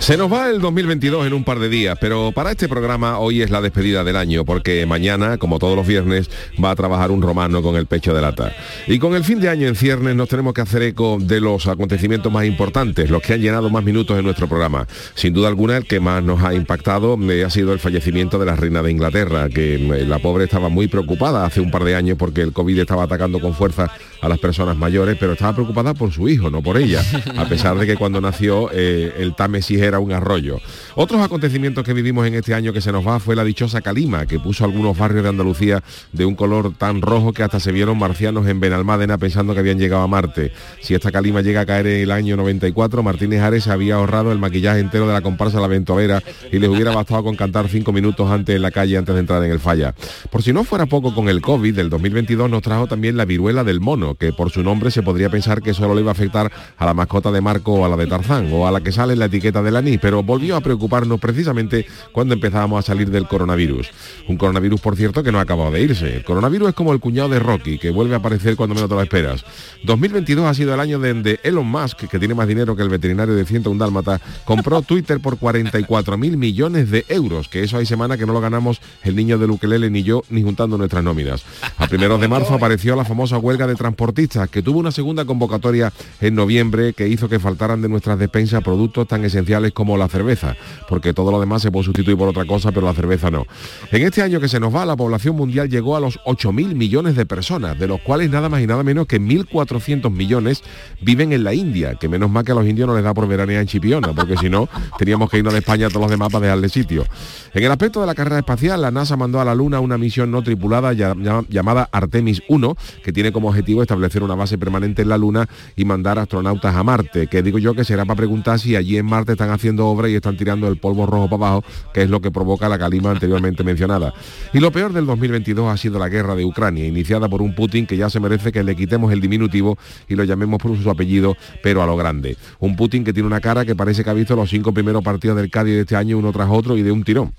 Se nos va el 2022 en un par de días, pero para este programa hoy es la despedida del año, porque mañana, como todos los viernes, va a trabajar un romano con el pecho de lata. Y con el fin de año en ciernes nos tenemos que hacer eco de los acontecimientos más importantes, los que han llenado más minutos en nuestro programa. Sin duda alguna, el que más nos ha impactado eh, ha sido el fallecimiento de la reina de Inglaterra, que eh, la pobre estaba muy preocupada hace un par de años porque el COVID estaba atacando con fuerza a las personas mayores, pero estaba preocupada por su hijo, no por ella, a pesar de que cuando nació eh, el Támesis era un arroyo. Otros acontecimientos que vivimos en este año que se nos va fue la dichosa Calima, que puso algunos barrios de Andalucía de un color tan rojo que hasta se vieron marcianos en Benalmádena pensando que habían llegado a Marte. Si esta Calima llega a caer en el año 94, Martínez Ares había ahorrado el maquillaje entero de la comparsa La Ventolera y les hubiera bastado con cantar cinco minutos antes en la calle antes de entrar en el falla. Por si no fuera poco con el COVID, del 2022 nos trajo también la viruela del mono, que por su nombre se podría pensar que solo le iba a afectar a la mascota de Marco o a la de Tarzán, o a la que sale en la etiqueta del anís, pero volvió a preocuparnos precisamente cuando empezábamos a salir del coronavirus. Un coronavirus, por cierto, que no ha acabado de irse. El coronavirus es como el cuñado de Rocky, que vuelve a aparecer cuando menos te lo esperas. 2022 ha sido el año de, Elon Musk, que tiene más dinero que el veterinario de 101 Dálmata, compró Twitter por 44 mil millones de euros, que eso hay semana que no lo ganamos el niño de Luquelele ni yo, ni juntando nuestras nóminas. A primeros de marzo apareció la famosa huelga de transportistas, que tuvo una segunda convocatoria en noviembre que hizo que faltaran de nuestras despensas productos tan esenciales como la cerveza, porque todo lo demás se puede sustituir por otra cosa, pero la cerveza no. En este año que se nos va, la población mundial llegó a los 8.000 millones de personas, de los cuales nada más y nada menos que 1.400 millones viven en la India, que menos mal que a los indios no les da por veranear en Chipiona, porque si no, teníamos que irnos de España a todos los demás para dejarle sitio. En el aspecto de la carrera espacial, la NASA mandó a la Luna una misión no tripulada llamada Artemis 1, que tiene como objetivo establecer una base permanente en la Luna y mandar astronautas a Marte, que digo yo que será para preguntar si allí en Marte están haciendo obra y están tirando el polvo rojo para abajo, que es lo que provoca la calima anteriormente mencionada. Y lo peor del 2022 ha sido la guerra de Ucrania, iniciada por un Putin que ya se merece que le quitemos el diminutivo y lo llamemos por su apellido, pero a lo grande. Un Putin que tiene una cara que parece que ha visto los cinco primeros partidos del Cádiz de este año uno tras otro y de un tirón.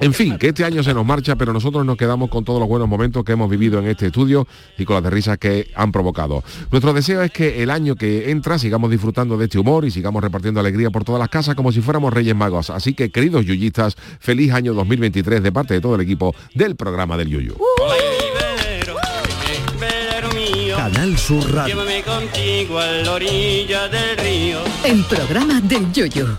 En fin, que este año se nos marcha, pero nosotros nos quedamos con todos los buenos momentos que hemos vivido en este estudio y con las de risas que han provocado. Nuestro deseo es que el año que entra sigamos disfrutando de este humor y sigamos repartiendo alegría por todas las casas como si fuéramos Reyes Magos. Así que, queridos yuyistas, feliz año 2023 de parte de todo el equipo del programa del Yuyu. Canal Sur Llévame contigo a la orilla del río. El programa del Yoyo.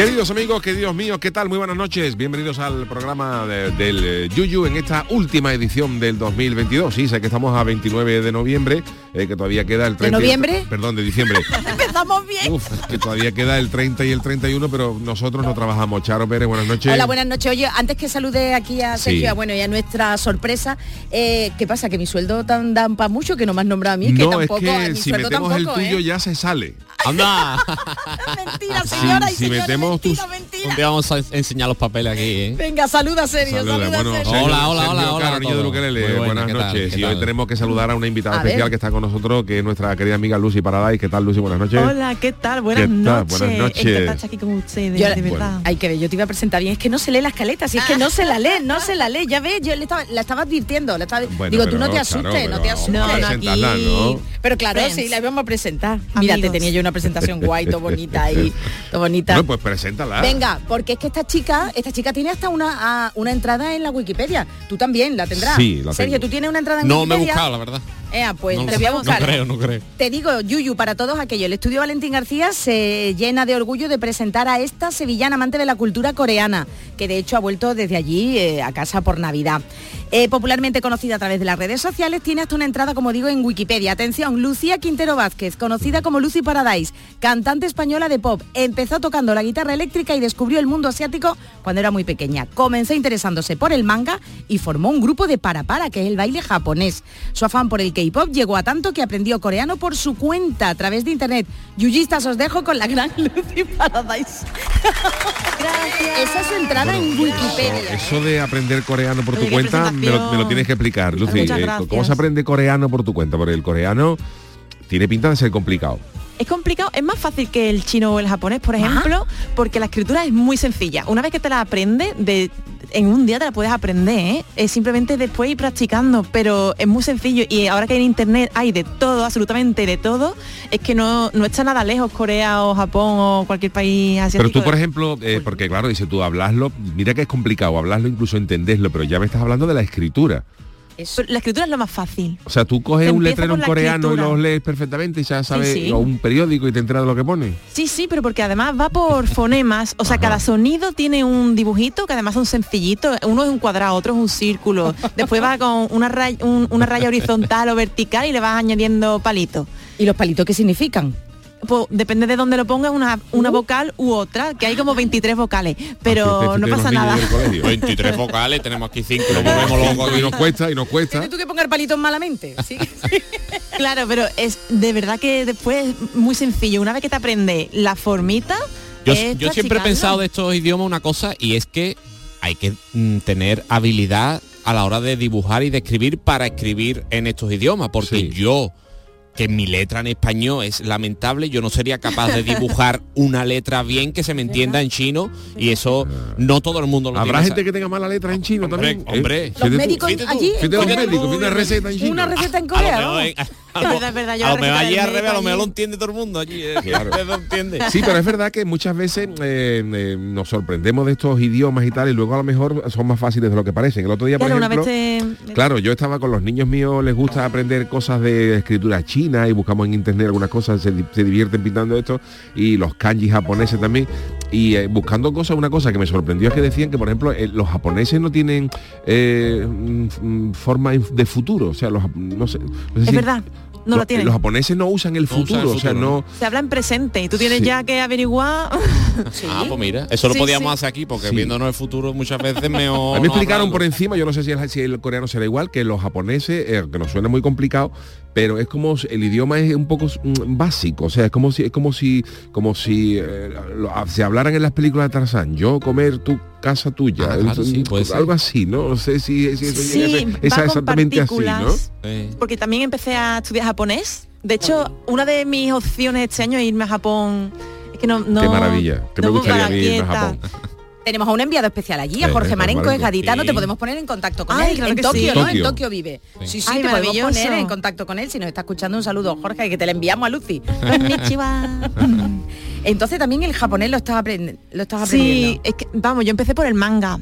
Queridos amigos, queridos míos, ¿qué tal? Muy buenas noches. Bienvenidos al programa de- del eh, Yuyu en esta última edición del 2022. Sí, sé que estamos a 29 de noviembre, eh, que todavía queda el 30. y el- noviembre? Perdón, de diciembre. Empezamos bien. Uf, que todavía queda el 30 y el 31, pero nosotros no trabajamos. Charo Pérez, buenas noches. Hola, buenas noches. Oye, antes que salude aquí a Sergio, Sí. bueno, y a nuestra sorpresa, eh, ¿qué pasa? Que mi sueldo tan dan para mucho que no me has nombrado a mí, que no, tampoco, es que mi si metemos el tampoco, tuyo ¿eh? ya se sale. Anda. mentira, Si- señora y si señores, metemos mentira, tus- mentira. Día vamos a enseñar los papeles aquí, ¿eh? Venga, saluda Sergio, Saluda, saluda, bueno. Sergio- Hola, hola, Sergio hola, hola de. Luquelele, buena, buenas noches. ¿Qué Y hoy tenemos que saludar a una invitada A ver. especial que está con nosotros, que es nuestra querida amiga Lucy Paradise. ¿Qué tal, Lucy? Buenas noches. Hola, ¿qué tal? Buenas ¿Qué tal? noches. Buenas noches. Aquí con ustedes, Yo- de verdad. Hay que ver, yo te iba a presentar bien, es que no se lee la escaleta, si es que no se la lee, no se la lee, ya ves, yo le estaba, la estaba advirtiendo, la estaba- Bueno, digo, pero tú no te claro, asustes, no te asustes. No, no, presentarla, aquí- ¿no? Pero claro, sí, la íbamos a presentar. Mira, te tenía yo una presentación guay, todo bonita y todo bonita. No, pues preséntala. Venga, porque es que esta chica, esta chica tiene hasta una, a- una entrada en la Wikipedia. Tú también la tendrás. Sí, la Sergio, tengo. tú tienes una entrada en No me he buscado, la verdad. Ea, pues No te lo voy a sé. buscar. No creo, no creo. Te digo, Yuyu, para todos aquellos, el estudio Valentín García se llena de orgullo de presentar a esta sevillana amante de la cultura coreana, que de hecho ha vuelto desde allí eh, a casa por Navidad. Eh, popularmente conocida a través de las redes sociales, tiene hasta una entrada, como digo, en Wikipedia. Atención, Lucía Quintero Vázquez, conocida como Lucy Paradise, cantante española de pop. Empezó tocando la guitarra eléctrica y descubrió el mundo asiático cuando era muy pequeña. Comenzó interesándose por el manga y formó un grupo de para para, que es el baile japonés. Su afán por el K-pop llegó a tanto que aprendió coreano por su cuenta a través de internet. Yuyistas os dejo con la gran Lucy Paradise. Esa es su entrada en Wikipedia. Eso de aprender coreano por tu cuenta me lo, me lo presentación. tienes que explicar, Lucy. Eh, gracias. ¿Cómo se aprende coreano por tu cuenta? Porque el coreano tiene pinta de ser complicado. Es complicado, es más fácil que el chino o el japonés, por ejemplo, porque la escritura es muy sencilla. Una vez que te la aprendes, de, en un día te la puedes aprender, ¿eh? Es simplemente después ir practicando, pero es muy sencillo y ahora que en internet hay de todo, absolutamente de todo, es que no, no está nada lejos Corea o Japón o cualquier país asiático. Pero tú, por ejemplo, eh, porque claro, dice tú hablaslo, mira que es complicado hablarlo, incluso entenderlo, pero ya me estás hablando de la escritura. La escritura es lo más fácil. O sea, tú coges un letrero en coreano y escritura. lo lees perfectamente y ya sabes, sí. o un periódico y te enteras de lo que pone. Sí, sí, pero porque además va por fonemas, o sea, Ajá. cada sonido tiene un dibujito que además son sencillitos, uno es un cuadrado, otro es un círculo, después va con una raya, un- una raya horizontal o vertical y le vas añadiendo palitos. ¿Y los palitos qué significan? Pues depende de dónde lo pongas, una, una vocal u otra, que hay como 23 vocales, pero no pasa nada. 23 vocales, tenemos aquí 5, nos volvemos locos. Y nos cuesta, y nos cuesta. ¿Tienes tú que poner palitos malamente? Sí. Claro, pero es de verdad que después es muy sencillo. Una vez que te aprendes la formita, Yo, yo siempre he pensado de estos idiomas una cosa y es que hay que mm, tener habilidad a la hora de dibujar y de escribir para escribir en estos idiomas, porque Sí. yo que mi letra en español es lamentable, yo no sería capaz de dibujar una letra bien que se me entienda en chino y eso no todo el mundo lo Habrá tiene. gente que tenga mala letra en chino Hombre, también. ¿eh? hombre. Fíjate Los médicos allí. Fíjate los Corea, médicos, una receta en chino. Una receta en Corea. A lo- verdad, es verdad, yo a la lo mejor receta allí al revés, a lo mejor entiende todo el mundo allí. eh, Claro. lo. Sí, pero es verdad que muchas veces eh, eh, nos sorprendemos de estos idiomas y tal, y luego a lo mejor son más fáciles de lo que parecen. El otro día, por Claro, una ejemplo, vez te- claro, yo estaba con los niños míos, les gusta aprender cosas de escritura china y buscamos en internet algunas cosas, se, di- se divierten pintando esto, y los kanji japoneses también. Y eh, buscando cosas, una cosa que me sorprendió es que decían que, por ejemplo, eh, los japoneses no tienen eh, mm, mm, forma de futuro. O sea, los, no sé, no sé Es si- verdad, no los, lo tienen. Los japoneses no usan el No usan futuro, o sea, no... Se habla en presente y tú tienes Sí. ya que averiguar. Ah, pues mira, eso lo Sí, podíamos sí. hacer aquí porque Sí. viéndonos el futuro muchas veces mejor. A mí me explicaron por encima, yo no sé si el, si el coreano será igual, que los japoneses, eh, que nos suena muy complicado, pero es como si- el idioma es un poco mm, básico, o sea, es como si es como si como si eh, lo- se hablaran en las películas de Tarzán, yo comer tu casa tuya, Ah, claro, el- sí, puede ser. algo así, ¿no? No sé si, si eso Sí, llega va con exactamente así, ¿no? Eh, Porque también empecé a estudiar japonés. De hecho, una de mis opciones este año es irme a Japón. Es que no, no Qué maravilla, que me gustaría a puedo mí irme a. Japón. Tenemos a un enviado especial allí, a Eh, Jorge Marenco, es gaditano, Sí. te podemos poner en contacto con Ay, él. claro en Tokio, sí. ¿no? Tokio. En Tokio vive. Sí, sí, Ay, te podemos poner en contacto con él si nos está escuchando. Un saludo, Jorge, que te le enviamos a Lucy. Entonces también el japonés lo estás aprendiendo. Lo estás Sí, aprendiendo. es que, vamos, yo empecé por el manga.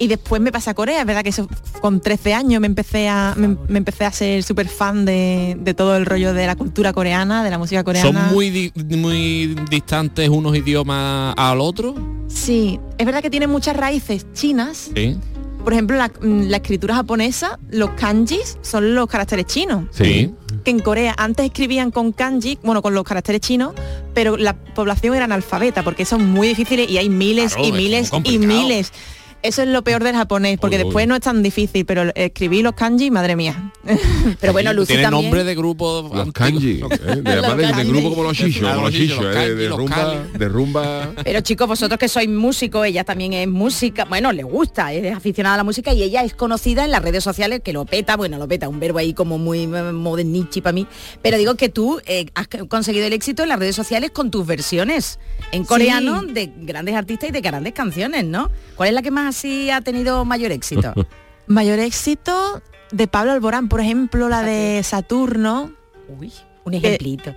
Y después me pasé a Corea, es verdad que eso, con 13 años me empecé a, me, me empecé a ser súper fan de, de todo el rollo de la cultura coreana, de la música coreana. ¿Son muy, di- muy distantes unos idiomas al otro? Sí, es verdad que tienen muchas raíces chinas. Sí. Por ejemplo, la, la escritura japonesa, los kanjis son los caracteres chinos. Sí. Que en Corea antes escribían con kanji, bueno, con los caracteres chinos, pero la población era analfabeta porque son muy difíciles y hay miles Claro, y es miles y miles. Eso es lo peor del japonés, porque Uy, uy. después no es tan difícil, pero escribir los kanji, madre mía. Pero bueno, Lucy Tiene también. nombre de grupo Los kanji, ¿eh? de, además de, de kanji. grupo como los shishos, como los los los ¿eh? de los rumba, kali. de rumba. Pero chicos, vosotros que sois músicos, ella también es música, bueno, le gusta, es aficionada a la música y ella es conocida en las redes sociales, que lo peta, bueno, lo peta, un verbo ahí como muy modernichi para mí, pero digo que tú eh, has conseguido el éxito en las redes sociales con tus versiones en coreano de grandes artistas y de grandes canciones, ¿no? ¿Cuál es la que más así ha tenido mayor éxito? mayor éxito de Pablo Alborán, por ejemplo, la de Saturno. Uy, un eh, ejemplito.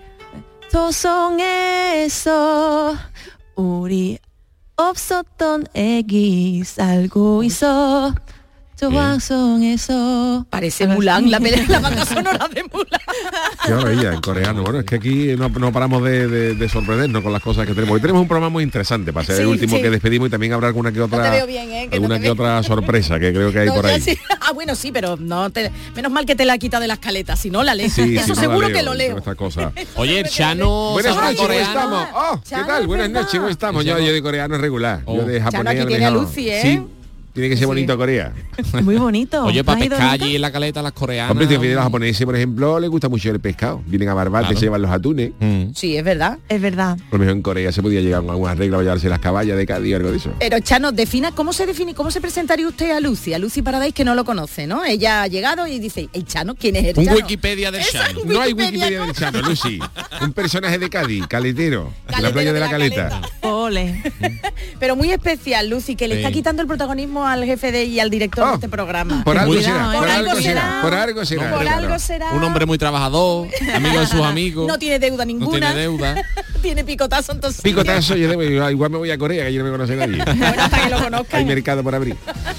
Todos eso, Uri Obsoton X, algo hizo. Estos Juan son esos. Parece Mulan, la, la banda sonora de Mulan. Qué maravilla, en coreano. Bueno, es que aquí no, no paramos de, de, de, sorprendernos con las cosas que tenemos. Hoy tenemos un programa muy interesante para ser sí, el último sí. que despedimos y también habrá alguna que otra. No te veo bien, ¿eh? que alguna no que otra sorpresa que creo que hay por ahí. Sí. Ah, bueno, sí, pero no te, menos mal que te la quita de las caletas, si no la lees. Eso seguro leo, que lo leo. Esta cosa. Oye, Chano. Buenas noches, estamos? Oh, ¿qué tal? Buenas noches, ¿cómo estamos? Yo, yo de coreano regular. Yo oh. de japonés. Chano aquí tiene a Lucy, ¿eh? Sí. Tiene que ser bonito Corea. Muy bonito. Oye, ¿No para pescar allí en la caleta las coreanas. Hombre, te los japoneses, por ejemplo, les gusta mucho el pescado. Vienen a Barbate, Claro. se llevan los atunes. Mm. Sí, es verdad. Es verdad. Por lo mejor en Corea se podía llegar a alguna regla para llevarse las caballas de Cádiz o algo de eso. Pero Chano, defina cómo se define, cómo se presentaría usted a Lucy, a Lucy Paradise que no lo conoce, ¿no? Ella ha llegado y dice, ¿el Chano? ¿Quién es el Un Chano? Wikipedia del Chano. un No hay Wikipedia, ¿no? del Chano, Lucy. Un personaje de Cádiz, caletero, de la Caletero playa de de la la caleta. caleta. Ole. Pero muy especial, Lucy, que le Sí. está quitando el protagonismo al jefe de y al director Oh, de este programa. Por algo Cuidado, será, ¿eh? por, Por algo será, será. por algo será. Por claro. algo será. Un hombre muy trabajador, amigo de sus amigos. No tiene deuda no ninguna. tiene deuda. tiene picotazo entonces. Picotazo, yo debo- igual me voy a Corea, que yo no me conoce nadie. Bueno, hasta que lo conozcan. Hay mercado por abrir.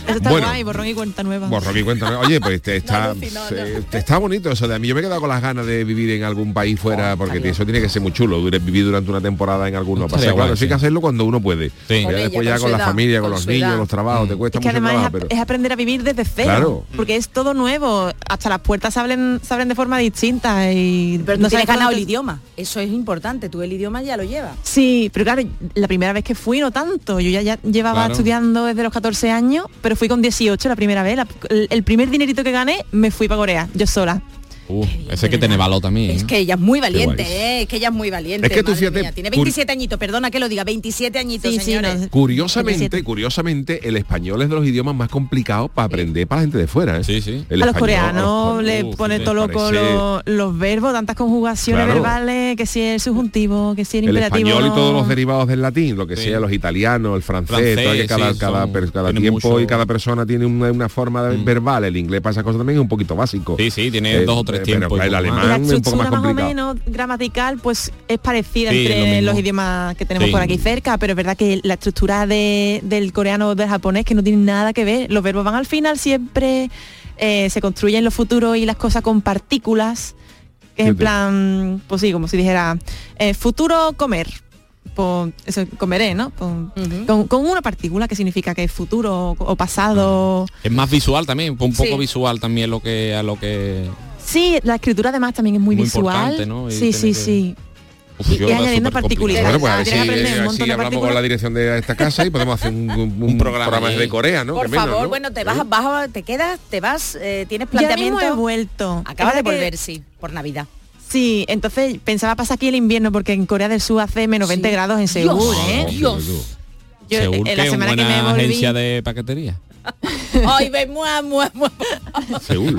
Eso está Bueno. guay, borrón y cuenta nueva. Borro mi cuenta. ¿no? Oye, pues te está, Lucy, no, se- te está bonito eso de a mí. Yo me he quedado con las ganas de vivir en algún país Oh, fuera, porque eso tiene que ser muy chulo, vivir durante una temporada en alguno. Pasa, claro, eso hay que sí. hacerlo cuando uno puede. Sí. Ya después ya con la edad, familia, con, con los niños, edad. los trabajos, te cuesta Es que mucho además trabajo, es, pero es aprender a vivir desde cero, Claro. porque es todo nuevo, hasta las puertas se abren, se abren de forma distinta y Pero tú no tienes sabes por ganado el idioma. Eso es importante. Tú el idioma ya lo llevas. Sí, pero claro, la primera vez que fui no tanto, yo ya, ya llevaba Claro. estudiando desde los 14 años, pero fui con 18 la primera vez, la- el, el primer dinerito que gané me fui para Corea, yo sola. Uh, ese que tiene valor también. Es ¿eh? que ella es muy valiente. ¿eh? es que ella es muy valiente. Es que tú fíjate, mía. Tiene cur- 27 añitos, perdona que lo diga, 27 añitos, Sí, sí, señores. no, Curiosamente, 27. curiosamente, el español es de los idiomas más complicados para aprender para la gente de fuera. ¿eh? Sí, sí. El a los coreanos los- le uf, pone todo loco los, los verbos, tantas conjugaciones Claro. verbales, que si el subjuntivo, que si el, El imperativo. español y todos los derivados del latín, lo que Sí. sea, los italianos, el francés, Francés, todo que cada, sí, cada, son- per- cada tienen tiempo mucho- y cada persona tiene una, una forma Mm. verbal. El inglés para esas cosas también es un poquito básico. Sí, sí, tiene Eh, dos o tres eh, tiempos. Pero y el poco más. Y la alemán es un poco más estructura más, o menos gramatical pues es parecida Sí, entre lo los idiomas que tenemos Sí. por aquí cerca, pero es verdad que la estructura de- del coreano o del japonés que no tiene nada que ver. Los verbos van al final siempre, eh, se construyen los futuros y las cosas con partículas, que es en plan, pues sí, como si dijera, eh, futuro comer. Pues eso comeré, ¿no? Pues, con, con una partícula que significa que es futuro o, o pasado. Es más visual también, un poco Sí. visual también lo que a lo que Sí, la escritura además también es muy, Muy visual. ¿no? Sí, sí, que- sí. Uf, Y- y añadiendo complicado. Bueno, pues a ver si, a si de hablamos con la dirección de esta casa y podemos hacer un, un- un programa programa de Corea, ¿no? Por menos, favor, ¿no? bueno, te vas, ¿Eh? vas te quedas, te vas, eh, tienes Ya mismo planteamiento. he vuelto. Acaba de verdad que- volver, sí, por Navidad. Sí, entonces pensaba pasar aquí el invierno porque en Corea del Sur hace menos 20 Sí. grados en Dios. Seúl, ¿eh? Dios. Yo, Seúl, en la semana que me volví, agencia de paquetería. Ay, ve, mua, mua, mua. Seúl.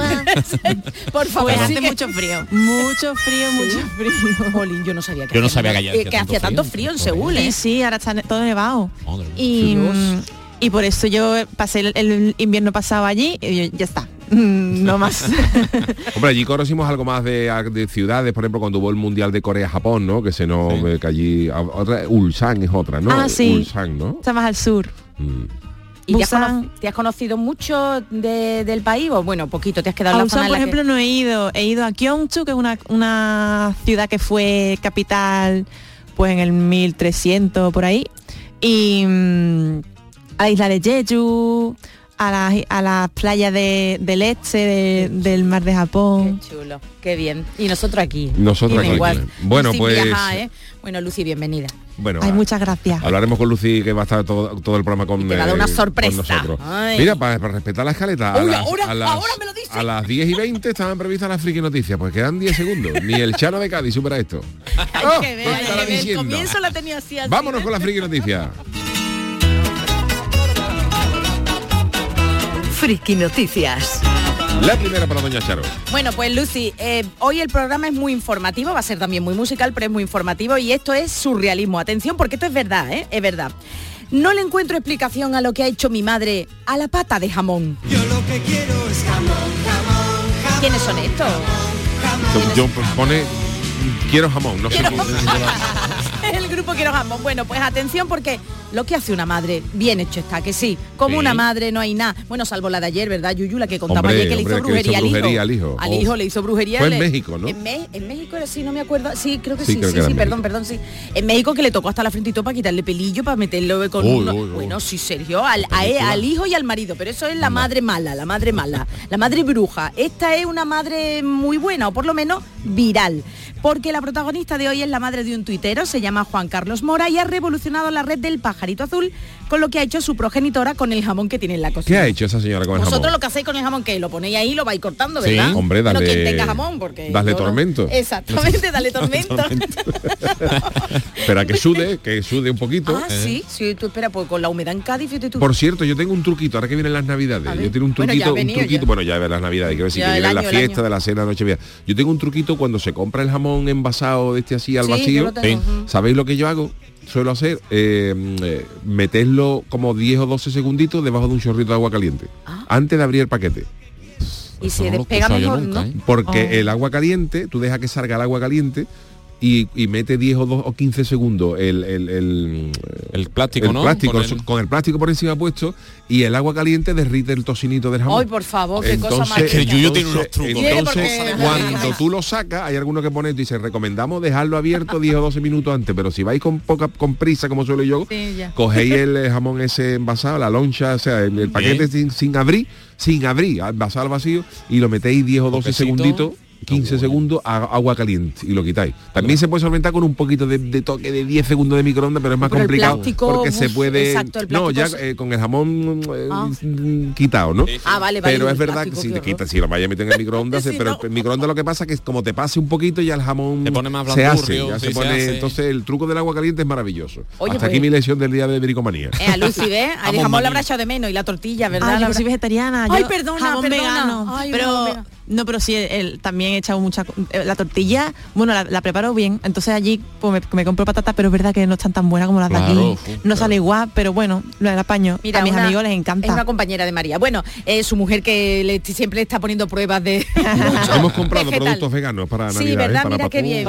Por favor, pues hace mucho frío. Mucho frío, mucho frío. Jolín, yo no sabía que Yo no hacía- sabía que hacía que hacía tanto tanto frío. frío en Seúl, Sí, ¿eh? sí, ahora está todo nevado. Madre. Y, Dios. y por eso yo pasé el, el invierno pasado allí y yo, ya está. Mm, No más. Hombre, allí conocimos algo más de, de ciudades, por ejemplo, cuando hubo el Mundial de Corea-Japón, ¿no? Que se nos... Sí. eh, que allí... Otra, Ulsan es otra, ¿no? Ah, sí. Ulsan, ¿no? Está más al sur. Mm. ¿Y te has, te conocido mucho de- del país? O bueno, poquito, te has quedado en la zona en por que- ejemplo, no he ido. He ido a Gyeongju, que es una, una ciudad que fue capital pues en el 1300 por ahí. Y mm, a la isla de Jeju, a la, a la playa de, del este de- del mar de Japón. Qué chulo, qué bien. Y nosotros aquí. Nosotros aquí. igual. Bueno, pues- ¿eh? Bueno, Lucy, bienvenida. Bueno, Ay, ah, muchas gracias. Hablaremos con Lucy que va a estar todo, todo el programa con, Y te va a dar una eh, con sorpresa. nosotros. Ay. Mira, para, para respetar la escaleta, a las, ahora- a las- ahora me lo dice. a las 10 y 20 estaban previstas las friki noticias, pues quedan 10 segundos. Ni el Chano de Cádiz supera esto. Hay Oh, que ver, lo hay estará que ver. El diciendo. comienzo la tenía así, así, Vámonos ¿ves? con la friki noticia. Friki Noticias. La primera para Doña Charo. Bueno, pues Lucy, eh, hoy el programa es muy informativo, va a ser también muy musical, pero es muy informativo y esto es surrealismo. Atención, porque esto es verdad, ¿eh? Es verdad. No le encuentro explicación a lo que ha hecho mi madre a la pata de jamón. ¿Quiénes son estos? Yo pone quiero jamón, no sé Quiero qué- El grupo Quiero Jamón. Bueno, pues atención porque lo que hace una madre, bien hecho está, que sí. Como Sí. una madre no hay nada. Bueno, salvo la de ayer, ¿verdad, Yuyu? La que contaba Hombre, ayer que le hizo que brujería, hizo brujería al al hijo. hijo. Al Oh. hijo le hizo brujería. Fue en le- México, ¿no? En, Me- en México era así, no me acuerdo. Sí, creo que Sí, sí, creo sí, que sí, perdón, perdón, sí. En México que le tocó hasta la frente y todo para quitarle pelillo, para meterlo con Uy, uno- uy, uy. Bueno, sí, Sergio, al, a él- película. al hijo y al marido, pero eso es la madre mala, la madre mala, la madre bruja. Esta es una madre muy buena, o por lo menos viral. Porque la protagonista de hoy es la madre de un tuitero, se llama Juan Carlos Mora y ha revolucionado la red del pajarito azul con lo que ha hecho su progenitora con el jamón que tiene en la cocina. ¿Qué ha hecho esa señora con el Vosotros jamón? lo que hacéis con el jamón, que lo ponéis ahí, lo vais cortando, Sí, ¿verdad? hombre, Bueno, dale- quien tenga jamón, porque... dale no- tormento. Exactamente, dale tormento. Espera que sude, que sude un poquito. ah, sí, sí, tú espera, pues con la humedad en Cádiz, tú. Por cierto, yo tengo un truquito, ahora que vienen las navidades. Yo tengo un Bueno, truquito, venido un truquito, ya. bueno, ya las navidades, quiero decir, que viene la fiesta de la cena nochevieja. Yo tengo un truquito cuando se compra el jamón envasado de este así al Sí, vacío. lo. ¿Sabéis lo que yo hago? Suelo hacer, eh, eh, meterlo como 10 o 12 segunditos debajo de un chorrito de agua caliente. Ah. Antes de abrir el paquete. y Eso se no lo he despega mejor, nunca, ¿no? ¿eh? Porque Oh. el agua caliente, tú dejas que salga el agua caliente y, y mete 10 o, 2 o 15 segundos el, el, el, El plástico, el ¿no? plástico, Con el- con el plástico por encima puesto y el agua caliente derrite el tocinito del jamón. Ay, por favor, qué cosa más Entonces, Que el rica. Yuyo tiene unos trucos. Entonces, porque- cuando tú lo sacas, hay alguno que pone, dice, recomendamos dejarlo abierto 10 o 12 minutos antes, pero si vais con poca con prisa, como suelo yo, Sí, cogéis el eh, jamón ese envasado, la loncha, o sea, el, el paquete sin, sin abrir, sin abrir, envasado al vacío, y lo metéis 10 o 12 Toquecito. segunditos 15 segundos a agua caliente y lo quitáis. También se puede solventar con un poquito de, de toque de 10 segundos de microondas, pero es más Pero complicado plástico, porque se puede exacto, no, ya eh, con el jamón eh, Ah. quitado, ¿no? Ah, vale, vale. Pero es verdad plástico, que si te quitas, si lo vayas a meter en el microondas, Sí, pero no. el microondas lo que pasa es que como te pase un poquito ya el jamón Se pone más se hace, blandurrio, ya sí, se se pone, hace. entonces el truco del agua caliente es maravilloso. Oye, Hasta pues- aquí mi lección del día de bricomanía. Eh, a Lucy, ¿ves? El Jamón la habrá echado de menos y la tortilla, ¿verdad? Yo soy vegetariana. Ay, perdona, jamón perdona. vegano. Ay, pero. No, pero sí, el- también he echado mucha eh, la tortilla. Bueno, la, la preparo bien. Entonces allí pues, me, me compro patatas, pero es verdad que no están tan buenas como las Claro, de aquí. uf, no claro. sale igual, pero bueno, lo del apaño. Mira, a mis una- amigos les Es encanta. una compañera de María. Bueno, eh, su mujer que le- siempre le está poniendo pruebas de mucho Hemos comprado vegetal. productos veganos para Sí, Navidad, ¿eh? ¿verdad? para Mira qué Papu, bien.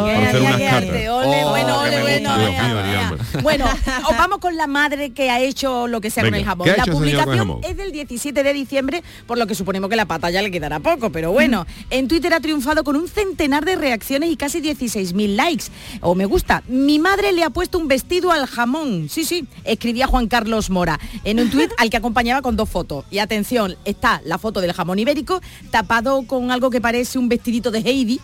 bueno, os vamos con la madre que ha hecho lo que sea con Venga, el jamón. ¿qué ha La con publicación jamón? es del 17 de diciembre, por lo que suponemos que la pata ya le quedará poco, pero bueno, en Twitter ha triunfado con un centenar de reacciones y casi 16.000 likes. O me gusta. Mi madre le ha puesto un vestido al jamón. Sí, sí, escribía Juan Carlos Mora en un tuit al que acompañaba con dos fotos. Y atención, está la foto del jamón ibérico tapado con algo que parece un vestidito de Heidi.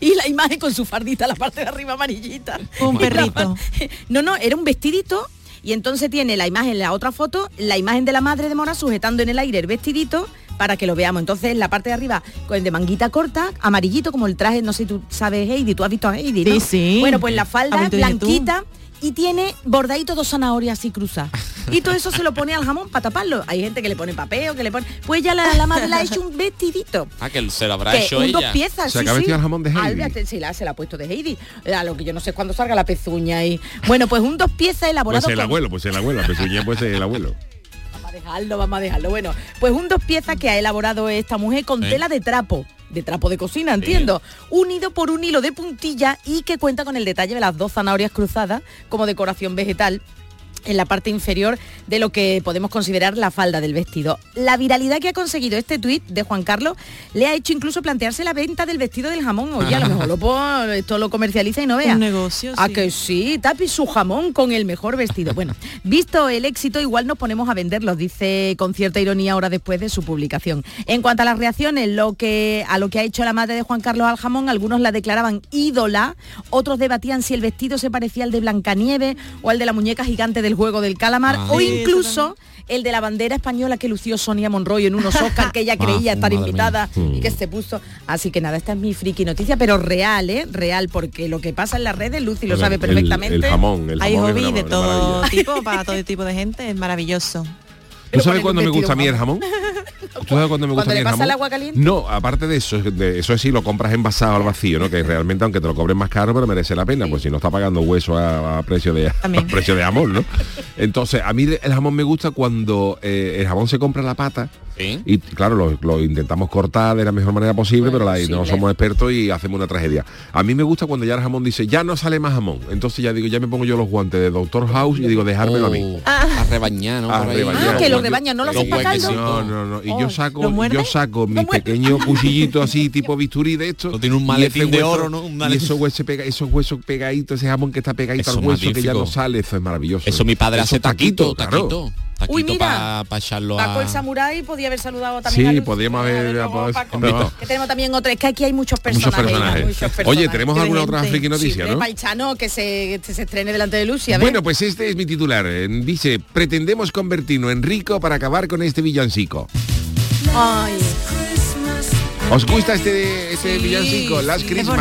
Y la imagen con su fardita, la parte de arriba amarillita. Un perrito. No, no, era un vestidito y entonces tiene la imagen, la otra foto, la imagen de la madre de Mora sujetando en el aire el vestidito para que lo veamos. Entonces la parte de arriba con el de manguita corta, amarillito como el traje, no sé, tú sabes Heidi, tú has visto a Heidi, ¿no? Sí, sí. Bueno, pues la ¿Has falda blanquita y tiene bordadito dos zanahorias así cruzadas. Y todo eso se lo pone al jamón para taparlo. Hay gente que le pone papeo, que le pone... Pues ya la, la madre le ha hecho un vestidito. Ah, que se lo habrá Que hecho un dos ella. piezas, O sea, sí, que ha sí. vestido el jamón de Heidi. Álvate, sí, la, se la ha puesto de Heidi. A lo que yo no sé cuándo salga la pezuña y. Bueno, pues un dos piezas elaborado Pues el con- abuelo, pues el abuelo, la pezuña puede ser el abuelo. Dejarlo, vamos a dejarlo. Bueno, pues un dos piezas que ha elaborado esta mujer con tela de trapo. De trapo de cocina, entiendo. Unido por un hilo de puntilla y que cuenta con el detalle de las dos zanahorias cruzadas como decoración vegetal en la parte inferior de lo que podemos considerar la falda del vestido. La viralidad que ha conseguido este tuit de Juan Carlos le ha hecho incluso plantearse la venta del vestido del jamón. Oye, a lo mejor lo puedo- esto lo comercializa y no vea. Un negocio, ¿A sí. que sí? Tapi su jamón con el mejor vestido. Bueno, visto el éxito, igual nos ponemos a venderlos, dice con cierta ironía ahora después de su publicación. En cuanto a las reacciones, lo que, a lo que ha hecho la madre de Juan Carlos al jamón, algunos la declaraban ídola, otros debatían si el vestido se parecía al de Blancanieves o al de la muñeca gigante del juego del calamar, Ah. o Sí, incluso el de la bandera española que lució Sonia Monroy en unos Oscar que ella Ah, creía estar invitada mía. y que se puso. Así que nada, esta es mi friki noticia, pero real, ¿eh? Real, porque lo que pasa en las redes, Lucy lo sabe El- perfectamente. El, jamón, el Hay jamón es hobby de todo maravilla. tipo, para todo tipo de gente, es maravilloso. ¿Tú sabes cuándo me gusta a mí el jamón. ¿Tú sabes cuándo me gusta ¿Cuando a mí el jamón? el agua caliente? No, aparte de eso, de eso es si lo compras envasado al vacío, ¿no? Que realmente aunque te lo cobren más caro, pero merece la pena, pues si no está pagando hueso a, a precio de a precio de jamón, ¿no? Entonces, a mí el jamón me gusta cuando eh, el jamón se compra la pata Sí. y claro, lo, lo intentamos cortar de la mejor manera posible, Bueno, pero la- no somos expertos y hacemos una tragedia. A mí me gusta cuando ya el jamón dice, ya no sale más jamón. Entonces ya digo, ya me pongo yo los guantes de Doctor House y digo, dejármelo a mí. Oh, A rebañar, ¿no? A rebañar. Ah, que lo rebañan, no lo. No, no, no. Y Oh, yo saco, ¿lo muerde? yo saco mi pequeño cuchillito así, tipo bisturí de esto. No tiene un maletín de oro, ¿no? Un Y esos huesos, pega, esos huesos pegaditos, ese jamón que está pegadito Eso al hueso que ya no sale, eso es maravilloso. Eso mi padre Eso hace taquito, claro. Taquito. Uy, mira. para echarlo Paco el a... Samurái podía haber saludado también. Sí, a podíamos A haber- haber- Paco. Que tenemos también otro. Es que aquí hay muchos Muchos personajes. personajes. muchos Oye, personajes. ¿tenemos Qué alguna otra friki noticia, Sí, no? Paichano, que se, que se estrene delante de Lucy. A ver. Bueno, pues este es mi titular. Eh, Dice, pretendemos convertirnos en rico para acabar con este villancico. Ay, ¿Os gusta este, este Sí, villancico? Las sí, Christmas,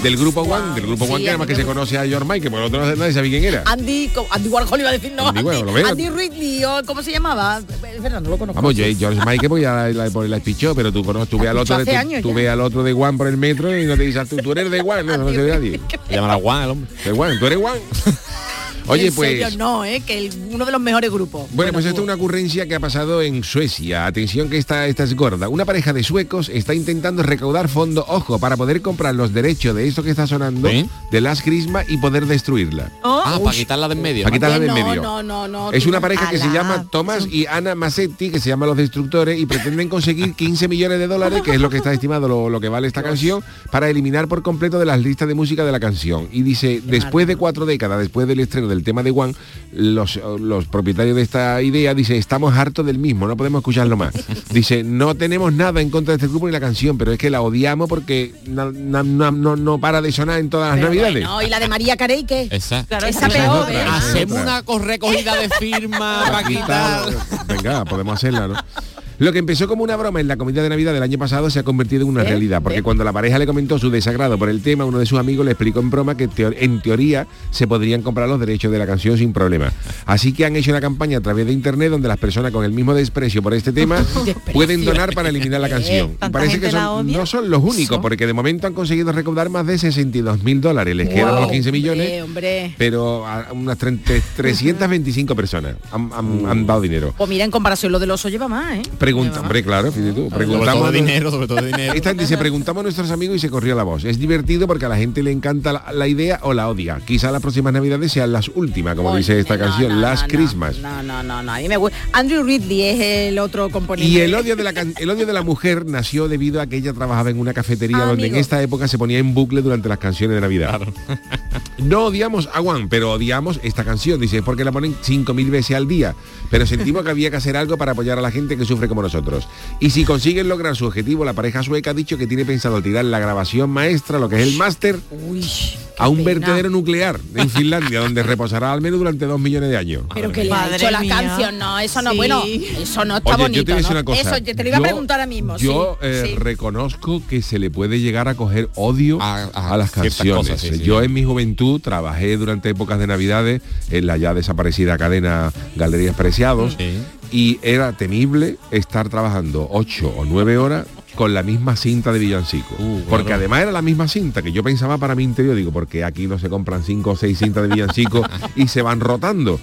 del grupo One, del grupo Sí, One que a además que se conoce a George Michael, porque otro nadie sabía quién era. Andy, Andy Warhol iba a decir, no, Andy Andy, Warhol, lo veo. Andy Ridley, o ¿cómo se llamaba? Es verdad, no lo conozco. Vamos, yo, George Michael pues ya la, la, la espichó, pero tú conoces, tú ves al otro, de, tú, tú al otro de One por el metro y no te dices, tú, tú eres de One, no, no se ve nadie. Se llama la Juan, el hombre. De One, tú eres One. Oye, En serio, pues... no, ¿eh? que el- uno de los mejores grupos. Bueno, pues esto es una ocurrencia que ha pasado en Suecia. Atención que esta, esta es gorda. Una pareja de suecos está intentando recaudar fondo, ojo, para poder comprar los derechos de esto que está sonando, de Las Crisma y poder destruirla. Oh, Ah, para quitarla de en medio. Para quitarla de en medio. No, no, no. Es una pareja que se llama Thomas y Ana Massetti, que se llaman Los Destructores, y pretenden conseguir 15 millones de dólares, que es lo que está estimado lo, lo que vale esta canción, para eliminar por completo de las listas de música de la canción. Y dice, después de cuatro décadas, después del estreno del tema de One, los, los propietarios de esta idea dice estamos hartos del mismo, no podemos escucharlo más. Dice, no tenemos nada en contra de este grupo ni la canción, pero es que la odiamos porque no, no- no- para de sonar en todas las Pero navidades. bueno, y la de María Carey, ¿qué? Esa. Claro, esa esa es peor, otra. ¿eh? Hacemos una co- recogida de firmas para quitar. Venga, podemos hacerla, ¿no? Lo que empezó como una broma en la comida de Navidad del año pasado se ha convertido en una ¿Eh? realidad, porque ¿Eh? cuando la pareja le comentó su desagrado por el tema, uno de sus amigos le explicó en broma que teo- en teoría se podrían comprar los derechos de la canción sin problema. Así que han hecho una campaña a través de internet donde las personas con el mismo desprecio por este tema pueden donar para eliminar la canción. Y ¿Tanta parece que son- no son los únicos, porque de momento han conseguido recaudar más de 62 mil dólares. Les quedan Wow, los 15 millones Hombre, hombre. pero a unas 30 325 personas han, han- han dado dinero. Pues mira, en comparación lo del oso lleva más, ¿eh? Pregunta, hombre, claro, fíjate tú. Sobre todo Preguntamos de dinero, sobre todo de dinero. esta gente dice, preguntamos a nuestros amigos y se corrió la voz. Es divertido porque a la gente le encanta la, la idea o la odia. Quizá las próximas navidades sean las últimas, como Oye, dice esta no, canción, no, Las no, Christmas. No, no, no, no, a mí me gusta. Andrew Ridley es el otro componente. Y el odio, de la, can- el odio de la mujer nació debido a que ella trabajaba en una cafetería Ah, donde en esta época se ponía en bucle durante las canciones de Navidad. No odiamos a Juan, pero odiamos esta canción, dice, porque la ponen 5.000 veces al día. Pero sentimos que había que hacer algo para apoyar a la gente que sufre como nosotros. Y si consiguen lograr su objetivo, la pareja sueca ha dicho que tiene pensado tirar la grabación maestra, lo que es el máster, a un pena. vertedero nuclear en Finlandia, donde reposará al menos durante dos millones de años. Pero que le ha hecho la canción, no, eso no, Sí. bueno, eso no está Oye, bonito. yo te voy a decir ¿no? una cosa. Eso, yo te lo iba Yo- a preguntar ahora mismo. Yo sí, eh, sí. reconozco que se le puede llegar a coger odio A- a, a las canciones. cosas, sí, sí. Yo en mi juventud trabajé durante épocas de Navidades en la ya desaparecida cadena Galerías Preciados Sí. y era temible estar trabajando ocho o nueve horas con la misma cinta de villancico. Uh, porque además era la misma cinta que yo pensaba para mi interior, digo, porque aquí no se compran cinco o seis cintas de villancico y se van rotando.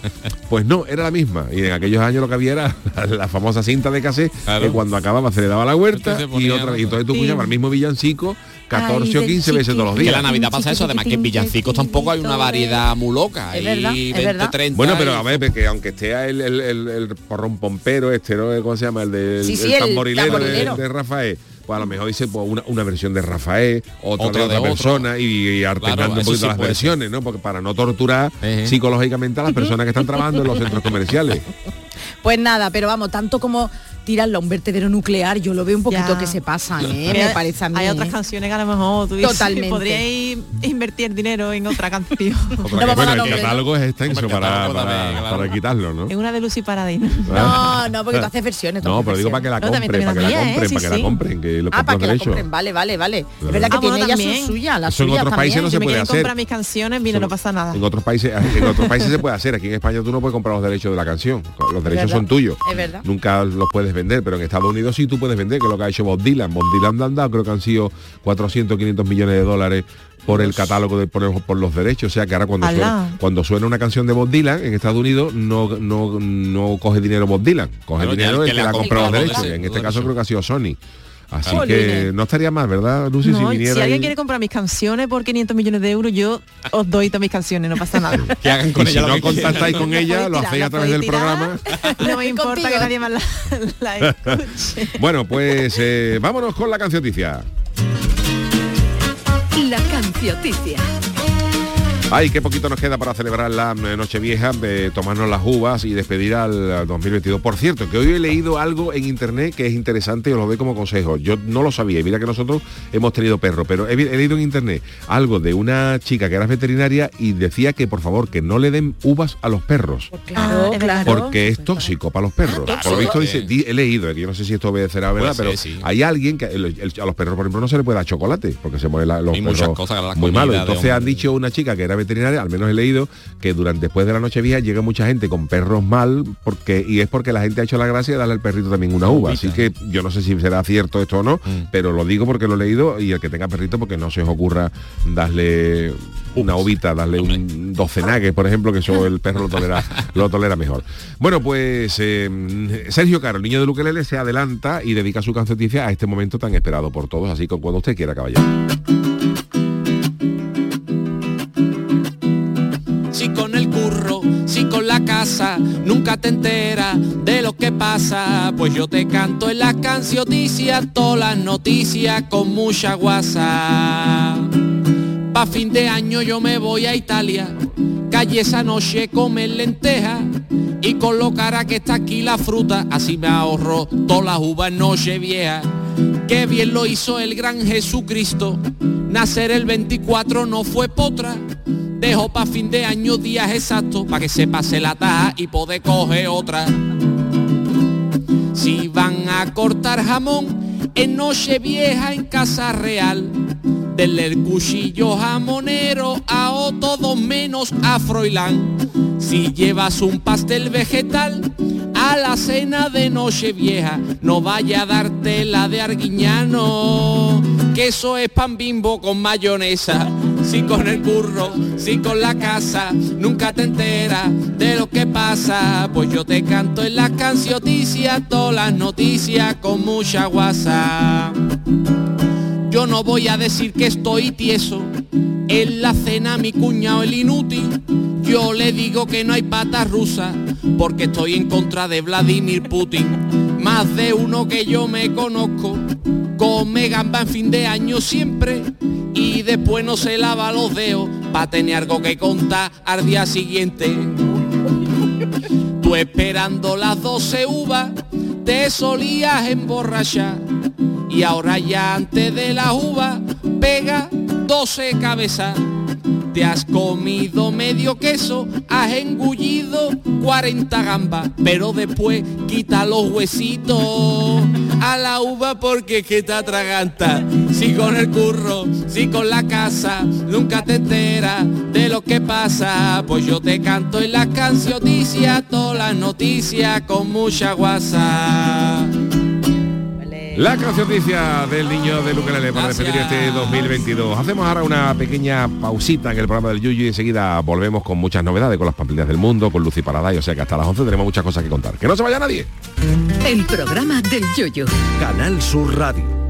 Pues no, era la misma. Y en aquellos años lo que había era la, la famosa cinta de cassette Claro. que cuando acababa se le daba la huerta y otra y entonces tú Sí. escuchabas el mismo villancico 14 Ay, o del 15 veces todos los Que días. la Navidad pasa eso, además que en villancicos tampoco hay una variedad muy loca. Es verdad, es 20, verdad. 30 Bueno, pero y- a ver, porque aunque esté el, el, el- el porrón pompero, este, ¿no? ¿Cómo se llama? El del Sí, sí, el el tamborilero, de- Rafael. Pues a lo mejor dice pues, una, una versión de Rafael, otra, Otra de otra de otro. persona y, y Claro, un poquito sí las versiones, ¿no? Porque para no torturar Ejé. psicológicamente a las personas que están trabajando en los centros comerciales. Pues nada, pero vamos, tanto como tirarlo a un vertedero nuclear, yo lo veo un poquito Ya. que se pasan, ¿eh? Me parece a mí. Hay otras canciones que a lo mejor tú dices, Totalmente. podríais invertir dinero en otra canción. Otra No que- vamos a bueno, dar el nombre, catálogo es extenso para, para, también, claro. para quitarlo, ¿no? en una de Lucy Paradino. No, no, porque tú haces versiones. No, pero digo para que la No, compren, para que la la compren, para que la compren, que Ah, para que la derechos. compren, vale, vale, vale. Es verdad que Ah, tiene ella su también. suya, las Eso en otros países también. no si se me puede quieren hacer. comprar mis canciones, mira, no pasa nada. En otros países, en otros países se puede hacer. Aquí en España tú no puedes comprar los derechos de la canción. Los derechos son tuyos. es verdad. Nunca los puedes vender, pero en Estados Unidos sí tú puedes vender, que es lo que ha hecho Bob Dylan. Bob Dylan han dado, creo que han sido 400, 500 millones de dólares por el catálogo de por, por los derechos. O sea que ahora cuando suena, cuando suena una canción de Bob Dylan en Estados Unidos no, no, no coge dinero Bob Dylan, coge dinero el que que le le ha ha comprado los derechos. En este caso creo que ha sido Sony. Así que no estaría mal, ¿verdad, Lucy? No, si si, viniera alguien y- quiere comprar mis canciones por 500 millones de euros, yo os doy todas mis canciones, no pasa nada. que hagan con y si ella lo no contactáis con ella, lo hacéis a través del programa. No me importa Contigo. que nadie más la, la escuche. Bueno, pues eh, vámonos con la cancioticia. La cancioticia. Ay, qué poquito nos queda para celebrar la eh, Nochevieja, de tomarnos las uvas y despedir al, al 2022. Por cierto, que hoy he leído algo en internet que es interesante y os lo doy como consejo. Yo no lo sabía y mira que nosotros hemos tenido perro, pero he, leído en internet algo de una chica que era veterinaria y decía que por favor que no le den uvas a los perros. Claro, Ah, claro. Porque es tóxico para los perros. Ah, Por lo visto dice, di- he leído, eh, que yo no sé si esto obedecerá verdad, Puede pero sí. hay alguien que el- el- a los perros, por ejemplo, no se le puede dar chocolate, porque se mueren la- los perros cosas, la muy malo. comida de Entonces han dicho una chica que era veterinaria, al menos he leído, que durante después de la noche vieja llega mucha gente con perros mal, porque y es porque la gente ha hecho la gracia de darle al perrito también una uva. Así que yo no sé si será cierto esto o no, Mm. pero lo digo porque lo he leído y el que tenga perrito, porque no se os ocurra darle una uvita, darle un docenague, por ejemplo, que eso el perro lo tolera, lo tolera mejor. Bueno, pues eh, Sergio Caro, el niño de Luquelele, se adelanta y dedica su canción a este momento tan esperado por todos, así que cuando usted quiera, caballero. Nunca te enteras de lo que pasa. Pues yo te canto en las cancionicias, todas las noticias con mucha guasa. Pa' fin de año yo me voy a Italia, calle esa noche comer lenteja y con lo cara que está aquí la fruta, así me ahorro todas las uvas noche vieja. Qué bien lo hizo el gran Jesucristo, nacer el 24 no fue potra. Dejo pa' fin de año días exactos para que se pase la taja y poder coger otra. Si van a cortar jamón en noche vieja en casa real, denle el cuchillo jamonero a o todo menos a Froilán. Si llevas un pastel vegetal a la cena de noche vieja, no vaya a darte la de arguiñano, que eso es pan bimbo con mayonesa. Si con el curro, si con la casa, nunca te enteras de lo que pasa, pues yo te canto en las cancionicias, todas las noticias con mucha guasa. Yo no voy a decir que estoy tieso. En la cena mi cuñado el inútil. Yo le digo que no hay patas rusas porque estoy en contra de Vladimir Putin. De uno que yo me conozco come gamba en fin de año siempre y después no se lava los dedos para tener algo que contar al día siguiente. Tú esperando las 12 uvas te solías emborrachar y ahora ya antes de la uva pega 12 cabezas. Te has comido medio queso, has engullido 40 gambas, pero después quita los huesitos a la uva porque es que te atraganta. Si con el curro, si con la casa, nunca te enteras de lo que pasa. Pues yo te canto en las cancionicias, todas las noticias con mucha guasa. La noticia del niño de Luquelele para despedir este 2022. Hacemos ahora una pequeña pausita en el programa del Yuyu y enseguida volvemos con muchas novedades, con las pamplinas del mundo, con Lucy Paraday, o sea que hasta las 11 tenemos muchas cosas que contar. Que no se vaya nadie. El programa del yoyo. Canal Sur Radio.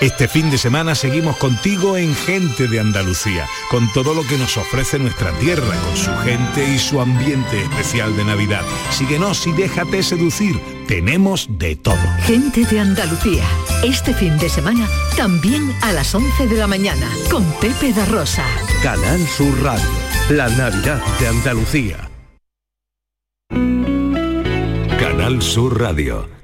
Este fin de semana seguimos contigo en Gente de Andalucía, con todo lo que nos ofrece nuestra tierra, con su gente y su ambiente especial de Navidad. Síguenos y déjate seducir. Tenemos de todo. Gente de Andalucía. Este fin de semana también a las 11 de la mañana con Pepe da Rosa. Canal Sur Radio, la Navidad de Andalucía. Canal Sur Radio.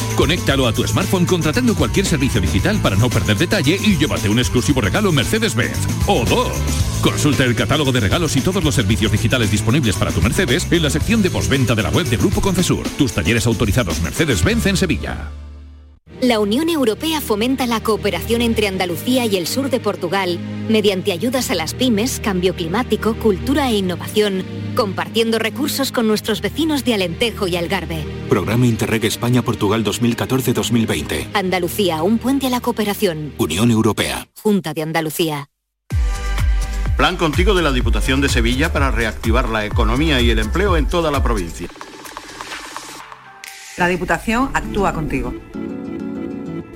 Conéctalo a tu smartphone contratando cualquier servicio digital para no perder detalle y llévate un exclusivo regalo Mercedes-Benz. O dos. Consulta el catálogo de regalos y todos los servicios digitales disponibles para tu Mercedes en la sección de postventa de la web de Grupo Concesur. Tus talleres autorizados Mercedes-Benz en Sevilla. La Unión Europea fomenta la cooperación entre Andalucía y el sur de Portugal mediante ayudas a las pymes, cambio climático, cultura e innovación, compartiendo recursos con nuestros vecinos de Alentejo y Algarve. Programa Interreg España-Portugal 2014-2020. Andalucía, un puente a la cooperación. Unión Europea. Junta de Andalucía. Plan contigo de la Diputación de Sevilla para reactivar la economía y el empleo en toda la provincia. La Diputación actúa contigo.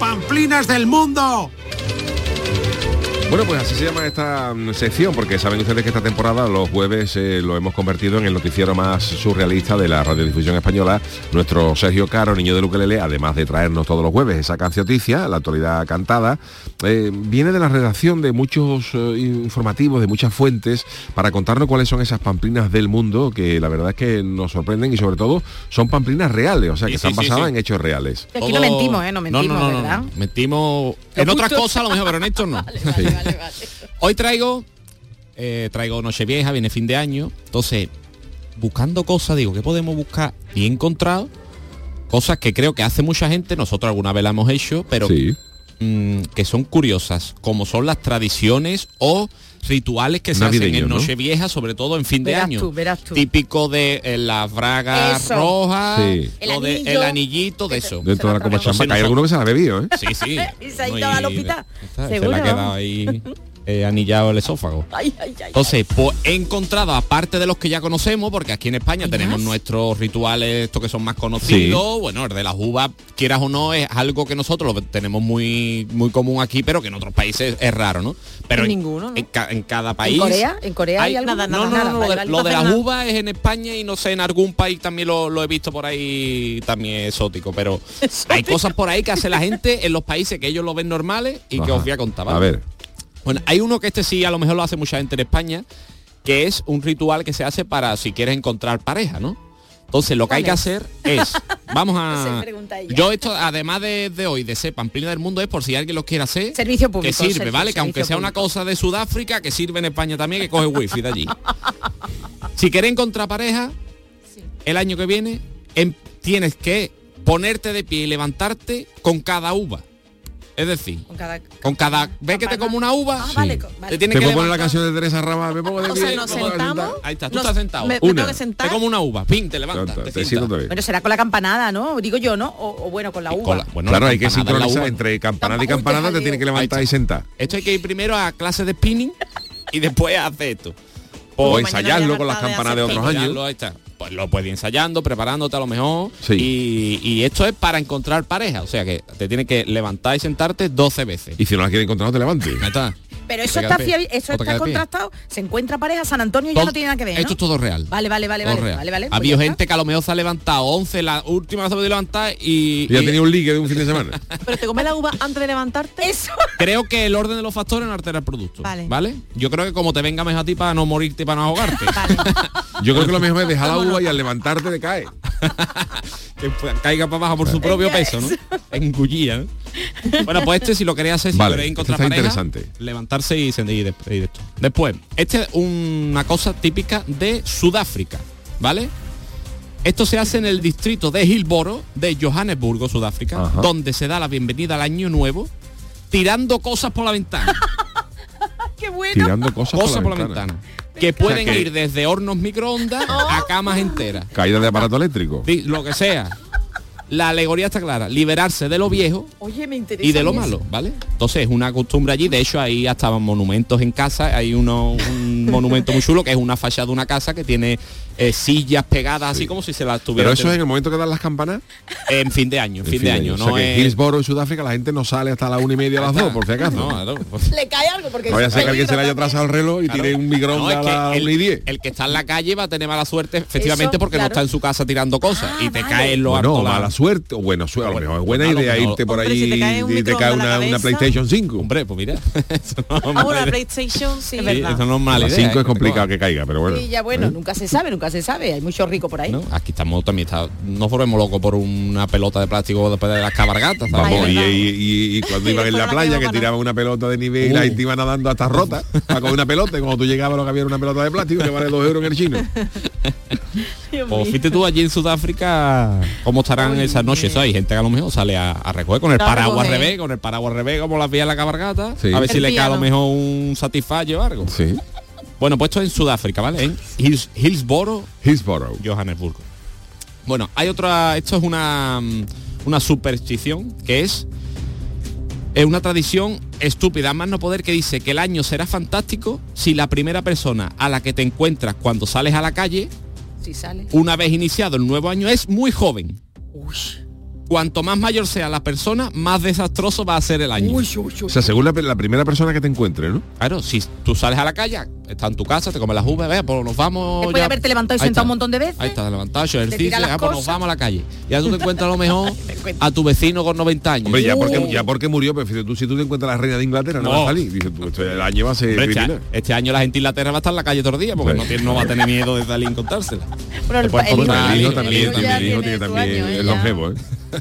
Pamplinas del mundo. Bueno, pues así se llama esta mm, sección, porque saben ustedes que esta temporada, los jueves, eh, lo hemos convertido en el noticiero más surrealista de la radiodifusión española. Nuestro Sergio Caro, niño de Luquelele, además de traernos todos los jueves esa cancioticia, la actualidad cantada, eh, viene de la redacción de muchos eh, informativos, de muchas fuentes, para contarnos cuáles son esas pamplinas del mundo, que la verdad es que nos sorprenden y sobre todo son pamplinas reales, o sea, que Sí, están sí, basadas sí. en hechos reales. Aquí no mentimos, ¿eh? No mentimos, no, no, no, ¿verdad? no. Mentimos en otras cosas a lo mejor, pero en esto no. Hoy traigo, eh, traigo Nochevieja, viene fin de año. Entonces, buscando cosas, digo, ¿qué podemos buscar? Y he encontrado cosas que creo que hace mucha gente, nosotros alguna vez la hemos hecho, pero mm, que son curiosas, como son las tradiciones o rituales que se hacen en ¿no? Nochevieja, sobre todo en fin de Verás año. tú, verás tú. Típico de eh, las bragas Eso. rojas, Sí. El lo de- el anillito de eso. Dentro de la copa champa, hay alguno que se la ha bebido, ¿eh? Sí, sí. Y se ha No, ido al hospital. está, se le ha quedado ahí eh, anillado el esófago. Ay, ay, ay. Entonces, pues he encontrado, aparte de los que ya conocemos, porque aquí en España tenemos nuestros rituales, estos que son más conocidos, bueno, el de las uvas, quieras o no, es algo que nosotros lo tenemos muy, muy común aquí, pero que en otros países es raro, ¿no? Pero en, Ninguno, ¿no? en, ca- en cada ¿En país... Corea? ¿En Corea hay, hay- algo? nada, no, no, nada, no, no, Vale, lo de- lo no de las uvas es en España y no sé, en algún país también lo, lo he visto por ahí también exótico, pero hay cosas por ahí que hace la gente en los países que ellos lo ven normales y que os voy a contar. A ver. Bueno, hay uno que este sí a lo mejor lo hace mucha gente en España, que es un ritual que se hace para si quieres encontrar pareja, ¿no? Entonces lo que hay que hacer es, vamos a... Yo esto, además de, de hoy, de ser Pamplina del Mundo, es por si alguien lo quiere hacer, Servicio público. que sirve, servicio- ¿vale? Que aunque sea una cosa de Sudáfrica, que sirve en España también, que coge wifi de allí. si quieres encontrar pareja, el año que viene, em- tienes que ponerte de pie y levantarte con cada uva. Es decir, Con cada... con cada ves que te como una uva Ah, vale, co- te vale. tienes Te que poner la canción de Teresa Rama, me pongo de O pie, sea, nos sentamos. ahí está tú Nos- estás sentado Me, me Una. tengo que te como una uva pin te levantas te te sientas. vez. Bueno, será con la campanada, ¿no? Digo yo, ¿no? O, o bueno, con la uva. con la- bueno, Claro, la hay que sincronizar uva. entre campanada y Uy, campanada, te déjale. tiene que levantar y sentar. esto hay que ir primero a clases de spinning y después a hacer esto O ensayarlo ya con las harta de campanas de hacer otros años. Ensayarlo, ahí está. Pues lo puedes ir ensayando preparándote a lo mejor Sí. y, y esto es para encontrar pareja o sea que te tienes que levantar y sentarte 12 veces Y si no la quieres encontrar, no te levantes. Ahí está Pero eso está, pie. eso está contrastado. Se encuentra pareja, San Antonio ya no tiene nada que ver, ¿no? Esto es todo real. Vale, vale, vale, Todo vale, real. vale, vale. Ha pues habido gente que a lo mejor se ha levantado 11, la última vez se ha podido levantar y, Y ya tenía un ligue de un fin de semana. Pero te comes la uva antes de levantarte. Eso. creo que el orden de los factores no altera el producto. Vale. ¿Vale? Yo creo que como te venga mejor a ti para no morirte y para no ahogarte. Yo creo que lo mejor es dejar la uva y al levantarte te cae. que pues, caiga para abajo por su propio peso, ¿no? Engullía, ¿no? Bueno, pues este si lo queréis hacer, si Vale, queréis este encontrar está pareja, interesante. levantarse y, se- y de- esto. Después, este es una cosa típica de Sudáfrica, ¿vale? Esto se hace en el distrito de Hillsborough de Johannesburgo, Sudáfrica, Ajá. donde se da la bienvenida al año nuevo tirando cosas por la ventana. Qué bueno. Tirando cosas, cosas por la ventana. Que pueden que- ir desde hornos microondas a camas enteras. Caída de aparato eléctrico. Di- Lo que sea. La alegoría está clara. Liberarse de lo viejo Oye, me interesa. y de lo eso. malo, ¿vale? Entonces es una costumbre allí, de hecho ahí hasta monumentos en casa, hay uno, un monumento muy chulo que es una fachada de una casa que tiene eh, sillas pegadas así como si se las tuviera Pero eso es en el momento que dan las campanas. en fin de año, en fin, de año, O no sea que en es- Hillsborough, en Sudáfrica, la gente no sale hasta las una y media a las dos, por si acaso. No, claro, pues- Le cae algo porque No vaya a ser que alguien se le haya atrasado el reloj y tire un No, microondas es a el, una y diez. el que está en la calle va a tener mala suerte efectivamente Eso, porque claro. no está en su casa tirando cosas y te cae en lo Bueno, la- mala suerte, o bueno, suerte, a lo mejor es buena idea irte por un y te cae la una, una. PlayStation 5. Hombre, pues mira, no Ah, la idea. PlayStation, sí, es Sí, verdad. eso no es mala las idea, 5 ¿eh? es complicado que caiga, pero bueno. Y ya bueno, nunca se sabe, nunca se sabe. Hay mucho rico por ahí. ¿no? Aquí estamos también, está, no volvemos locos por una pelota de plástico después de las cabargatas. Vamos, y, verdad. y- y- y cuando iban en la playa que tiraban una pelota de nivel y la gente iba nadando hasta rota para coger una pelota y cuando tú llegabas lo que había era una pelota de plástico que vale dos euros en el chino. Pues fíjate tú allí en Sudáfrica cómo estarán esas noches. Hay gente que a lo mejor sale a, a recoger con el paraguas al revés, con el paraguas al revés, como las vías de la cabargata. Sí. A ver si le cae a lo mejor un satisfaccio o algo. Sí. Bueno, pues esto es en Sudáfrica, ¿vale? En Hills- Hillsborough, Hillsborough. Johannesburgo. Bueno, hay otra, esto es una, mm, una superstición que es, es una tradición estúpida, más no poder, que dice que el año será fantástico si la primera persona a la que te encuentras cuando sales a la calle, Si sale. una vez iniciado el nuevo año, es muy joven. Cuanto más mayor sea la persona, más desastroso va a ser el año. Uy, uy, uy. O sea, según la, la primera persona que te encuentre, ¿no? Claro, si tú sales a la calle, estás en tu casa, te comes las uvas, vea, pues nos vamos. Después de ya. haberte levantado y Ahí sentado está. un montón de veces. Ahí está, levantado, ejercicio, ah, pues nos vamos a la calle. Ya tú te encuentras a lo mejor a tu vecino con 90 años. Hombre, ya porque, Uh. ya porque murió, pero fíjate tú, si tú te encuentras a la reina de Inglaterra, no, No. va a salir. Dices tú, esto, el año va a ser Hombre, este, este año la gente de Inglaterra va a estar en la calle todo el día porque Sí. no, tiene- no va a tener miedo de salir y contársela. Bueno, el, Después el por hijo, Bueno, el el hijo también, ya también, el hijo también ¿eh? el Ya. longevo, ¿eh?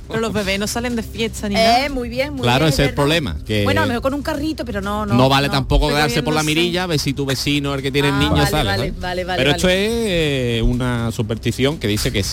Pero los bebés no salen de fiesta ni nada. Eh, muy bien, muy Claro, bien. ese es el problema, que- Bueno, a lo mejor con un carrito, pero no, no. No, vale tampoco quedarse por la mirilla, a ver si tu vecino, el que tiene el Ah, niño, vale, sale. vale, vale, vale, Pero vale. esto es eh, una superstición que dice que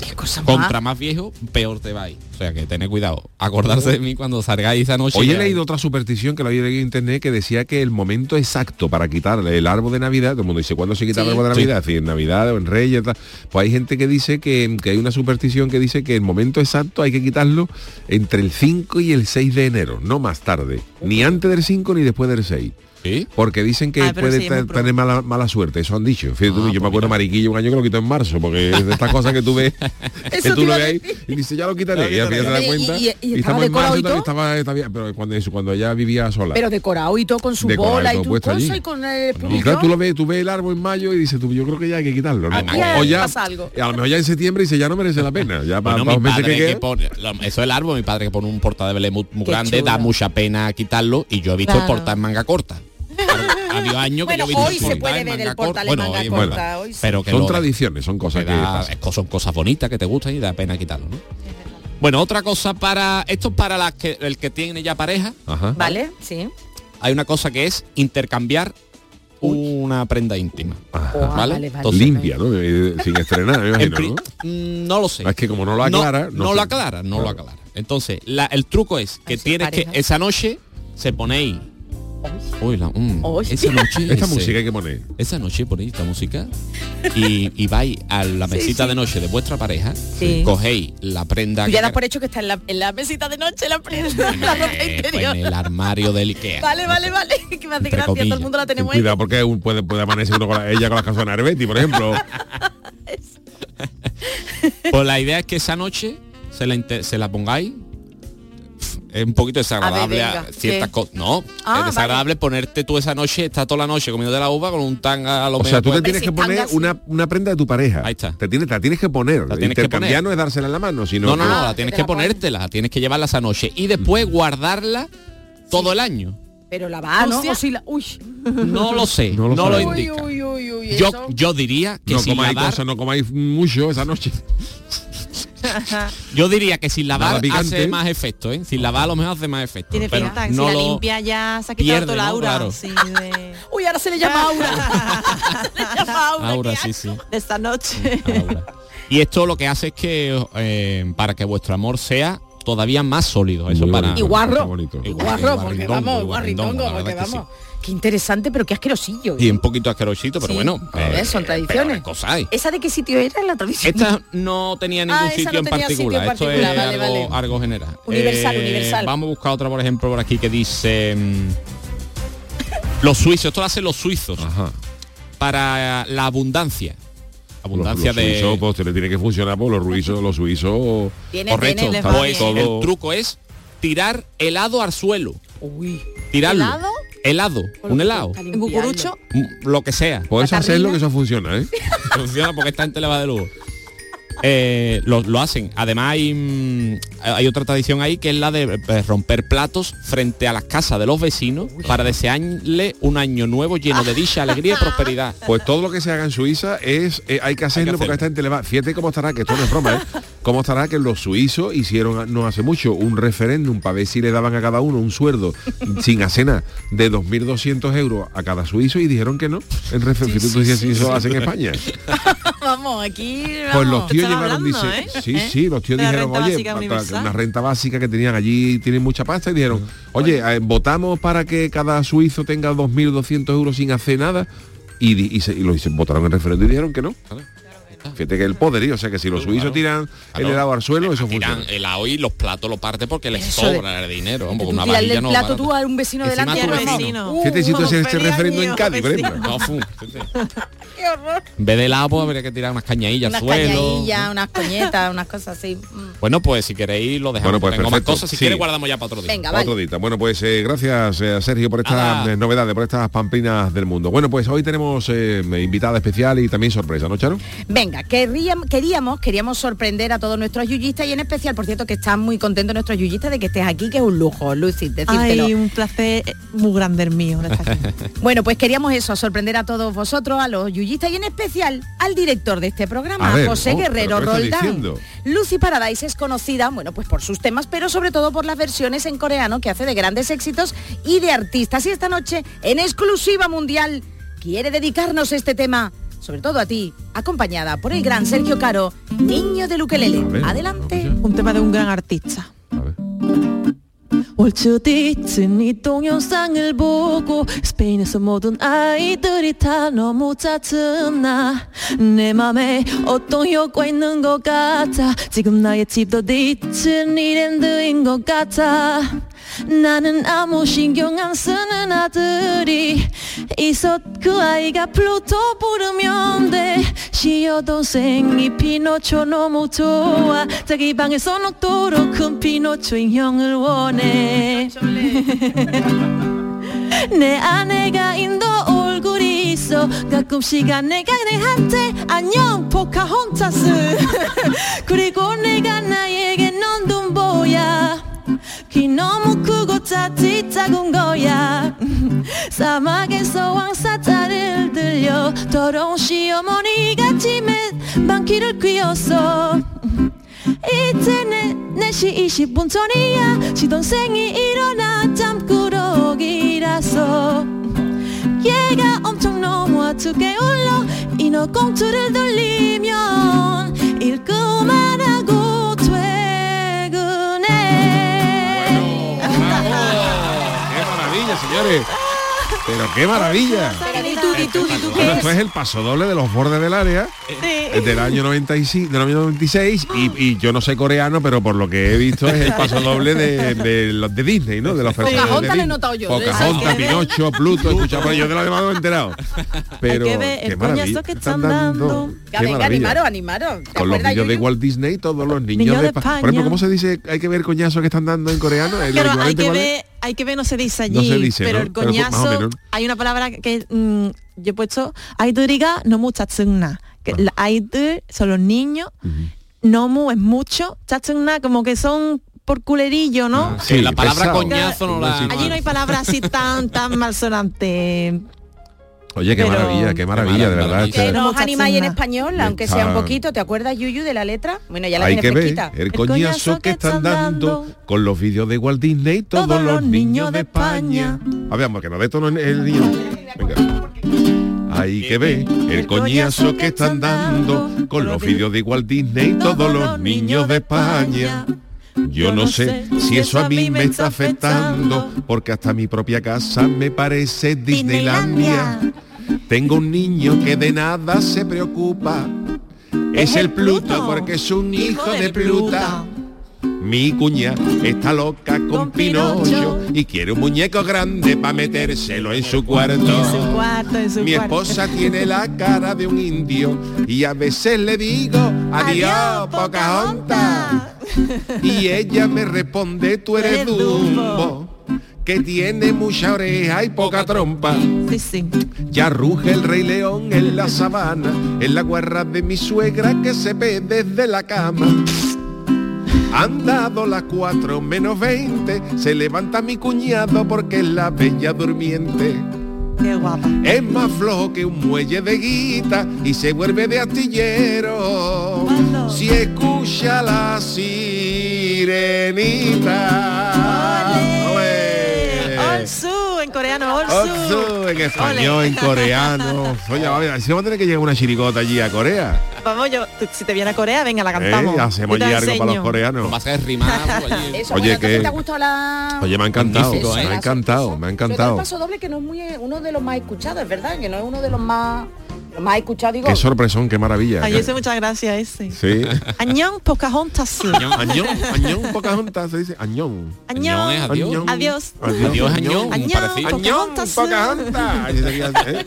contra más? más viejo, peor te va a ir. O sea que tened cuidado. Acordarse de mí cuando salgáis esa noche. Hoy he que- leído otra superstición que la había leído en internet que decía que el momento exacto para quitarle el árbol de Navidad, todo el mundo dice, ¿cuándo se quita Sí. el árbol de Sí. Navidad? Si en Navidad o en Reyes, tal. pues hay gente que dice que, que hay una superstición que dice que el momento exacto hay que quitarlo entre el 5 y el 6 de enero, no más tarde, ni antes del 5 ni después del 6. ¿Sí? Porque dicen que Ah, puede sí, tener mala, mala suerte, eso han dicho. Fíjate tú, Ah, yo me pues acuerdo mira. Mariquillo un año que lo quitó en marzo, porque es de estas cosas que tú ves, que tú lo ves ahí y dice ya lo quitaré, y al final te das cuenta. Y- y- y estaba estamos en marzo y y todo. estaba, estaba- pero cuando, eso, cuando ella vivía sola. Pero decorado y todo con su Decorado y bola y tu puesto cosa allí. y con el y pulidor. claro, tú lo ves, tú ves el árbol en mayo y dices tú, yo creo que ya hay que quitarlo, ¿no? O, o ya, pasa algo. y a lo mejor ya en septiembre dice ya no merece la pena, ya para, Bueno, que pone, eso es el árbol, mi padre que pone un porta de Belén muy, muy grande, da mucha pena quitarlo y yo he visto Claro. el porta en manga corta. Ha habido años que Bueno, yo hoy se puede ver el portal corta. en Bueno, manga hoy- corta, bueno, hoy sí. pero que son lo- tradiciones, son cosas que da- son cosas bonitas que te gustan y da pena quitarlo, ¿no? Bueno, otra cosa para esto es para las que el que tiene ya pareja, Ajá. Vale, sí. hay una cosa que es intercambiar una prenda íntima. Ajá. ¿Vale? vale, vale. Entonces, Limpia, ¿no? Eh, Sin estrenar, me imagino, ¿no? mm, no lo sé. Es que como no lo aclara, no, no lo aclara, no Claro. lo aclara. Entonces, la- el truco es que tienes que esa noche se ponéis La- mm, esa noche Esta ese- música hay que poner. esa noche ponéis esta música y, y vais a la mesita sí. de noche de vuestra pareja, Sí. cogéis la prenda Tú ya das por hecho que está en la, en la mesita de noche la prenda, la ropa pues en el armario del Ikea. Vale, vale, vale. Que me hace Entre gracia, todo comillas. el mundo la tenemos ahí. Cuidado porque un- puede, puede amanecer uno con la- ella con las canciones de Arbeti, por ejemplo. Pues la idea es que esa noche se la, se la pongáis. Es un poquito desagradable A ciertas cosas. No, Ah, es desagradable ponerte tú esa noche, está toda la noche comiendo de la uva con un tanga a lo O sea, tú te tienes que si poner una, una prenda de tu pareja. Ahí está. Te tienes, la tienes que poner. La tienes que poner. no es dársela en la mano, sino No, no, que- no, Ah, la tienes que la ponértela, tienes que llevarla esa noche y después guardarla todo el año. Pero la va, ¿no? O si la... Uy. No lo sé, No no lo lo, sabemos. indica. Uy, uy, uy, uy. Yo, yo diría que no sin comáis cosas, no comáis mucho esa noche. Yo diría que sin Nada lavar picante. hace más efecto, ¿eh? Sin lavar a lo mejor hace más efecto. Tiene pero pinta, no si la lo limpia ya se ha quitado pierde, toda la ¿no? aura. Claro. sí, de, Uy, ahora se le llama aura. Se le llama aura. Ahora sí, sí. de esta noche. Y esto lo que hace es que eh, para que vuestro amor sea todavía más sólido. Eso para. Y guarro. bonito. Y guarro, porque guarrindongo, vamos, guarrindongo, guarritongo, la porque verdad es que vamos. Qué interesante, pero qué asquerosillo. Y un poquito asquerosito, pero Sí, bueno. eh, son tradiciones. cosa hay. ¿Esa de qué sitio era la tradición? Esta no tenía ningún Ah, esa sitio no en tenía sitio particular. Esto es vale, algo, vale. algo general. Eh, Universal, universal. Vamos a buscar otra, por ejemplo, por aquí que dice mm, los suizos. Esto lo hacen los suizos para la abundancia. Abundancia los, los de suizos, pues, le tiene que funcionar por los suizos, los suizos. Tiene, Correcto. Pues todo- el truco es tirar helado al suelo. Uy. Tirarlo. ¿Helado? Helado. Un helado. ¿En cucurucho? Mm, Lo que sea. Puedes hacerlo que eso funciona, ¿eh? Funciona porque esta gente le va de lujo. Eh, lo, lo hacen. Además hay, mm, hay otra tradición ahí que es la de eh, romper platos frente a las casas de los vecinos para desearle un año nuevo lleno de dicha, alegría y prosperidad. Pues todo lo que se haga en Suiza es eh, hay que hacerlo porque a esta gente le va. Fíjate cómo estará, que esto no es broma, ¿eh? Cómo estará que los suizos hicieron no hace mucho un referéndum para ver si le daban a cada uno un sueldo sin acena de 2.200 euros a cada suizo y dijeron que no. El referéndum, tú decías si eso hacen en España. Vamos, aquí. Pues los tíos hablando, dice, ¿eh? sí, ¿Eh? sí, los tíos la dijeron, oye, una renta básica que tenían allí, tienen mucha pasta y dijeron, oye, eh, votamos para que cada suizo tenga 2.200 euros sin hacer nada y, y, se, y lo hice- votaron en el referéndum y dijeron que no. Fíjate que el poderío, o sea que si los suizos tiran el Claro. helado al suelo, eso Tiran funciona. helado y los platos lo parte porque les Eso de- sobra el dinero. Con una el no plato barata. tú a un vecino Encima delante y vamos. vecino. Uh, Fíjate si tú haces este referéndum en Cádiz, por vecino. ejemplo. Qué horror. En vez de helado, pues habría que tirar unas cañadillas Unas al suelo. cañadillas, unas coñetas, unas cosas así. Mm. Bueno, pues si queréis lo dejamos. Bueno, pues Tengo más cosas. Si Sí. quieres guardamos ya para otro día. Venga, vale. Otro día. Bueno, pues eh, gracias eh, Sergio por estas eh, novedades, por estas pamplinas del mundo. Bueno, pues hoy tenemos eh, invitada especial y también sorpresa, ¿no, Charo? Venga, querríamos, queríamos, queríamos sorprender a todos nuestros yuyistas y en especial, por cierto, que están muy contentos nuestros yuyistas de que estés aquí, que es un lujo, Lucy, decírtelo. Ay, un placer muy grande el mío. Bueno, pues queríamos eso, sorprender a todos vosotros, a los yuyistas y en especial al director de este programa, ver, José oh, Guerrero ¿pero qué está Roldán. diciendo? Lucy Paradise es conocida, bueno, pues por sus temas, pero sobre todo por las versiones en coreano que hace de grandes éxitos y de artistas. Y esta noche, en exclusiva mundial, quiere dedicarnos este tema, sobre todo a ti, acompañada por el gran Sergio Caro, niño. A ver, Adelante. un tema de un gran artista. A ver. 올 초디쯤 이 동영상을 보고 스페인에서 모든 아이들이 다 너무 짜증나. 내 맘에 어떤 효과 있는 것 같아? 지금 나의 집도 뒤친 이랜드인 것 같아 나는 아무 신경 안 쓰는 아들이 있어 그 아이가 플루토 부르면 돼. 시어 동생이 피노초 너무 좋아. 자기 방에서 녹도록 큰 피노초 인형을 원해. 내 아내가 인도 얼굴이 있어. 가끔씩 아내가 내한테 안녕 포카혼타스. 그리고 내가 나에게 넌 dum보야 귀 너무 크고 짝지 작은 거야. 사막에서 왕사자를 들려. 더러운 시어머니가 집에 많기를 뀌었어. 이제 내 4시 20분 전이야. 시동생이 일어나 잠꾸러기라서. 얘가 엄청 너무 아프게 울려. 인어공투를 돌리면 일 그만하고 señores! Pero qué maravilla. Pero es el paso doble de los bordes del área eh, del año 95, del año 96 y, y yo no sé coreano, pero por lo que he visto es el paso doble de, de los de Disney, ¿no? De los personajes Pocahontas lo he notado yo, Pocahontas, ¿sabes? Pinocho, Pluto, escucha, pues yo de lo demás no me he enterado. Pero que ver el qué maravilla. coñazo que están dando. Qué venga, animaros, animaros. ¿Te Con los vídeos de? Walt Disney, todos los niños, Niños de, de España. Por ejemplo, ¿cómo se dice? Hay que ver coñazo que están dando en coreano. ¿El Claro, hay que ver, hay que ver, no se dice allí, no se dice, pero ¿no? el pues, coñazo, hay una palabra que mmm, yo he puesto, hay aituriga no mucha tsuna. Aitur son los niños, uh -huh. es mucho, chatsuna como que son por culerillo, ¿no? Ah, sí, la palabra pesado. coñazo no la... Allí no hay palabra así tan, tan malsonante Oye, qué Pero- maravilla, qué maravilla, de verdad. Que este- nos animáis en español, aunque sea un poquito. ¿Te acuerdas, Yuyu, de la letra? Bueno, ya la Hay tienes que ver el coñazo que están dando con los vídeos de Walt Disney todos los niños de España. A ver, vamos, que no de tono el niño. Venga. Hay que ver el coñazo que están dando con los vídeos de Walt Disney todos los niños de España. Yo no sé si eso a mí me está afectando, porque hasta mi propia casa me parece Disneylandia. Tengo un niño que de nada se preocupa. Es el Pluto porque es un hijo de Pluta. Mi cuña está loca con Pinocho y quiere un muñeco grande para metérselo en su cuarto. Mi esposa tiene la cara de un indio y a veces le digo adiós, Pocahontas. Y ella me responde, tú eres Dumbo, que tiene mucha oreja y poca trompa. Sí, sí. Ya ruge el rey león en la sabana, en la guarra de mi suegra que se ve desde la cama. Han dado las cuatro menos 20, se levanta mi cuñado porque es la bella durmiente. Qué guapa. Es más flojo que un muelle de guita y se vuelve de astillero. Si escucha la sirenita. En coreano, en español, Ole. en coreano. Oye, a ver, si vamos a tener que llegar una chiricota allí a Corea. Vamos, yo, tú- si te viene a Corea, venga, la cantamos. Eh, hacemos allí algo para los coreanos. Va a ser rimado allí. Eso, Oye, bueno, que- ¿te ha gustado la...? Oye, me ha encantado, me ¿eh? ha encantado, me ha el encantado. paso doble que no es muy uno de los más escuchados, es verdad, que no es uno de los más escuchados, digo. Qué sorpresón, qué maravilla. Ay, ese muchas gracias ese. Sí. Añón Pocahontas. Añón, añón, Pocahontas se dice añón. Añón. es adiós. Añón. Adiós. Adiós, añón. Añón, Pocahontas. ¿eh?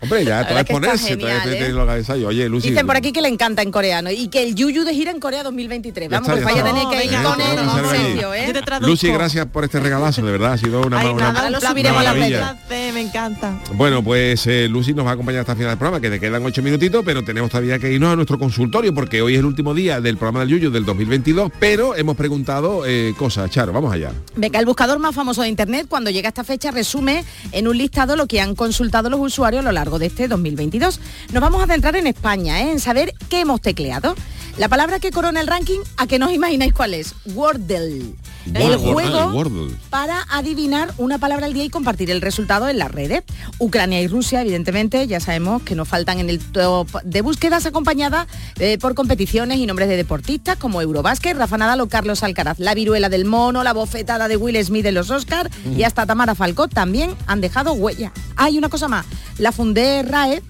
Hombre, ya, todo verdad es que está ponerse, todo es genial, meter ¿eh? los ensayos. Oye, Lucy. Dicen por aquí que le encanta en coreano y que el Yuyu de gira en Corea 2023. Ya Vamos, está, pues ya vaya a tener que ir con él, ¿eh? Te. Lucy, gracias por este regalazo, de verdad, ha sido una, Ay, una- nada, lo subiremos a placer, me encanta. Bueno, pues eh, Lucy nos va a acompañar hasta el final del programa, que te quedan ocho minutitos, pero tenemos todavía que irnos a nuestro consultorio, porque hoy es el último día del programa del Yuyu del 2022, pero hemos preguntado eh, cosas. Charo, vamos allá. Venga, el buscador más famoso de Internet, cuando llega a esta fecha, resume en un listado lo que han consultado los usuarios a lo largo de este 2022. Nos vamos a centrar en España, ¿eh? en saber qué hemos tecleado. La palabra que corona el ranking, ¿a que no os imagináis cuál es? Wordle. El Wordle, juego ah, el Wordle. para adivinar una palabra al día y compartir el resultado en las redes. Ucrania y Rusia, evidentemente, ya sabemos que nos faltan en el top de búsquedas acompañadas eh, por competiciones y nombres de deportistas como Eurobásquet, Rafa Nadal o Carlos Alcaraz. La viruela del mono, la bofetada de Will Smith en los Oscars y hasta Tamara Falcó también han dejado huella. Hay una cosa más. La Fundé RAE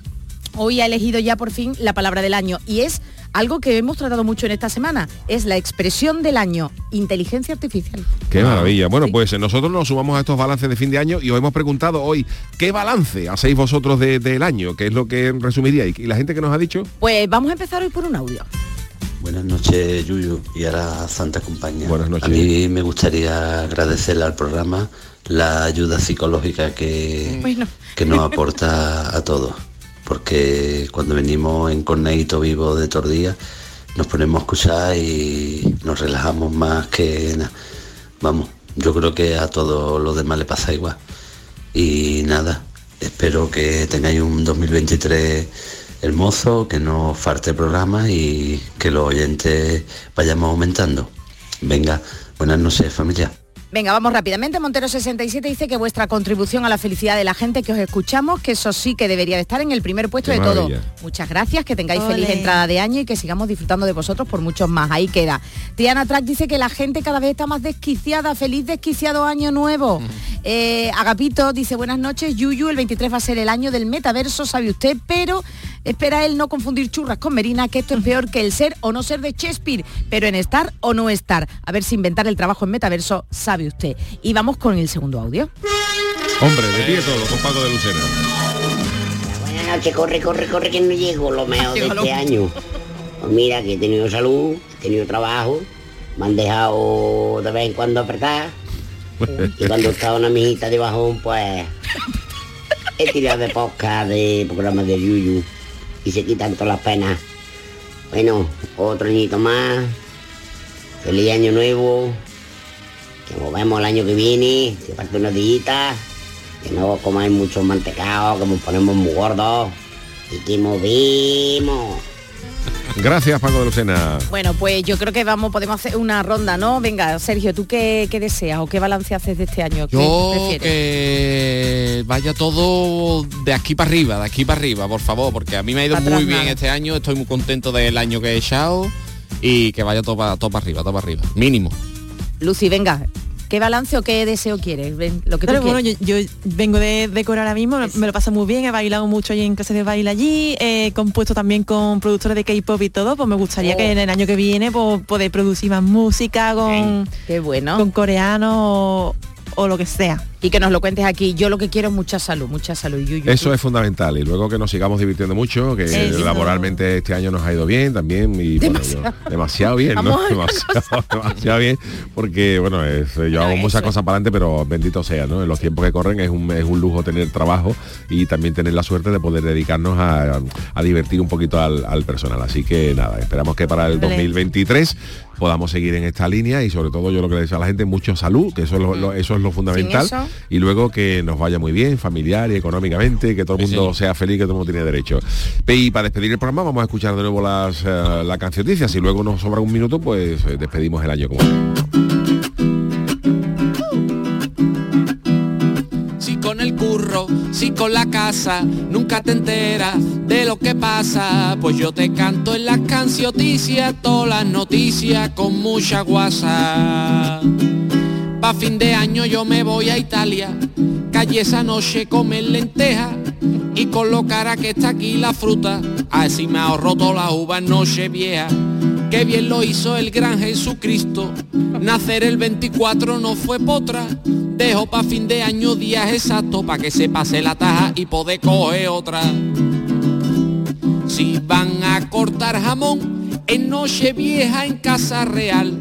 hoy ha elegido ya por fin la palabra del año y es algo que hemos tratado mucho en esta semana. Es la expresión del año, inteligencia artificial. Qué maravilla. Bueno, pues eh, nosotros nos sumamos a estos balances de fin de año y os hemos preguntado hoy, ¿qué balance hacéis vosotros de- del año? ¿Qué es lo que resumiríais? Y la gente que nos ha dicho, Pues vamos a empezar hoy por un audio. Buenas noches, Yuyu, y a la Santa Compañía. Buenas noches. A mí me gustaría agradecerle al programa la ayuda psicológica que, Bueno. que nos aporta a todos. Porque cuando venimos en corneito vivo de tordía, nos ponemos a escuchar y nos relajamos más que nada. Vamos, yo creo que a todos los demás le pasa igual. Y nada, espero que tengáis un 2023 hermoso, que no falte programa y que los oyentes vayamos aumentando. Venga, buenas noches familia. Venga, vamos rápidamente. Montero67 dice que vuestra contribución a la felicidad de la gente que os escuchamos, que eso sí que debería de estar en el primer puesto Qué de todo. Muchas gracias, que tengáis feliz entrada de año y que sigamos disfrutando de vosotros por muchos más. Ahí queda. Tiana Track dice que la gente cada vez está más desquiciada. Feliz desquiciado año nuevo. Eh, Agapito dice buenas noches. Yuyu, el 23 va a ser el año del metaverso, sabe usted, pero espera él no confundir churras con merina, que esto es peor que el ser o no ser de Shakespeare, pero en estar o no estar. A ver si inventar el trabajo en metaverso, sabe usted. Y vamos con el segundo audio. hombre, de pie todo, con Paco de Lucena. Buenas noches, corre, corre, corre, que no llego lo mejor de este año. Pues mira, que he tenido salud, he tenido trabajo, me han dejado de vez en cuando apretar. Y cuando estaba una mijita de bajón, pues he tirado de podcast, de programas de Yuyu y se quitan todas las penas. Bueno, otro añito más. Feliz año nuevo. Que nos vemos el año que viene, que falta una dillita. que no comáis mucho mantecado, que nos ponemos muy gordos y que movimos. Gracias, Paco de Lucena. Bueno, pues yo creo que vamos, podemos hacer una ronda, ¿no? Venga, Sergio, ¿tú qué, qué deseas o qué balance haces de este año? ¿Qué Yo prefieres? que vaya todo de aquí para arriba, de aquí para arriba, por favor, porque a mí me ha ido muy atrás bien nada. este año, estoy muy contento del año que he echado y que vaya todo para todo para arriba, todo para arriba, mínimo. Lucy, venga, ¿qué balance o qué deseo quieres? Ven, lo que tú bueno, yo, yo vengo de, de Corea ahora mismo, me lo paso muy bien, he bailado mucho allí en clases de baile allí, he compuesto también con productores de K-pop y todo, pues me gustaría Oh. que en el año que viene pues, poder producir más música con, Qué bueno. con coreano o, lo que sea. Y que nos lo cuentes aquí. Yo lo que quiero es mucha salud, mucha salud. Yuyu, Eso tú. es fundamental y luego que nos sigamos divirtiendo mucho, que Eso. laboralmente este año nos ha ido bien también y bueno, yo- Demasiado. demasiado bien, ¿no? Demasiado, demasiado bien, porque bueno, es- yo hago muchas cosas para adelante, pero bendito sea, ¿no? En los tiempos que corren es un, es un lujo tener trabajo y también tener la suerte de poder dedicarnos a, a divertir un poquito al, al personal. Así que nada, esperamos que para el Vale. 2023 podamos seguir en esta línea y sobre todo yo lo que le deseo a la gente, mucho salud, que eso es lo, lo- eso es lo fundamental y luego que nos vaya muy bien familiar y económicamente, que todo el mundo sí. sea feliz, que todo el mundo tiene derecho. Y para despedir el programa vamos a escuchar de nuevo las, eh, la cancioticia. Si luego nos sobra un minuto, pues eh, despedimos el año como. El curro, si con la casa, nunca te enteras de lo que pasa. Pues yo te canto en las cancioticias, todas las noticias con mucha guasa. Pa' fin de año yo me voy a Italia, calle esa noche comer lenteja y con lo cara que está aquí la fruta, así me ahorro toda la uva noche vieja. Qué bien lo hizo el gran Jesucristo, nacer el 24 no fue potra, dejo pa' fin de año días exactos pa' que se pase la taja y poder coger otra. Si van a cortar jamón en noche vieja en casa real,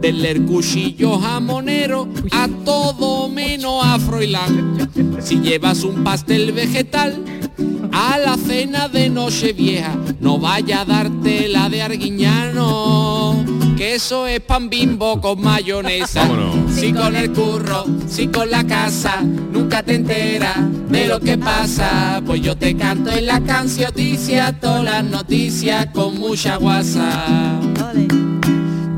del el cuchillo jamonero a todo menos a Froilán. Si llevas un pastel vegetal a la cena de noche vieja, no vaya a darte la de Arguiñano, que eso es pan bimbo con mayonesa. Si con el curro, si con la casa, nunca te enteras de lo que pasa, pues yo te canto en la cancioticia, todas las noticias con mucha guasa.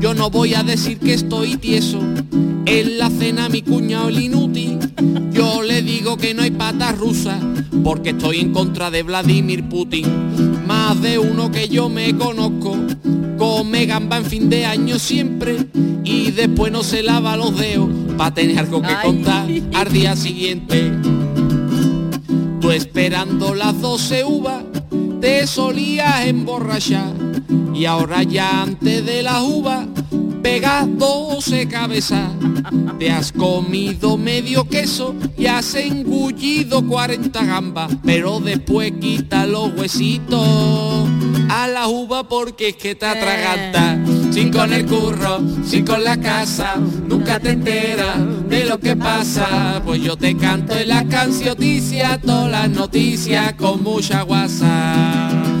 Yo no voy a decir que estoy tieso. En la cena mi cuñado el inútil. Yo le digo que no hay patas rusas porque estoy en contra de Vladimir Putin. Más de uno que yo me conozco come gamba en fin de año siempre y después no se lava los dedos para tener algo que contar al día siguiente. Tú esperando las 12 uvas te solías emborrachar y ahora ya antes de las uvas pegas 12 cabezas. Te has comido medio queso y has engullido 40 gambas, pero después quita los huesitos a la uva porque es que te atraganta. Si con el curro, si con la casa, nunca te enteras de lo que pasa. Pues yo te canto en la cancioticia, todas las noticias con mucha guasa.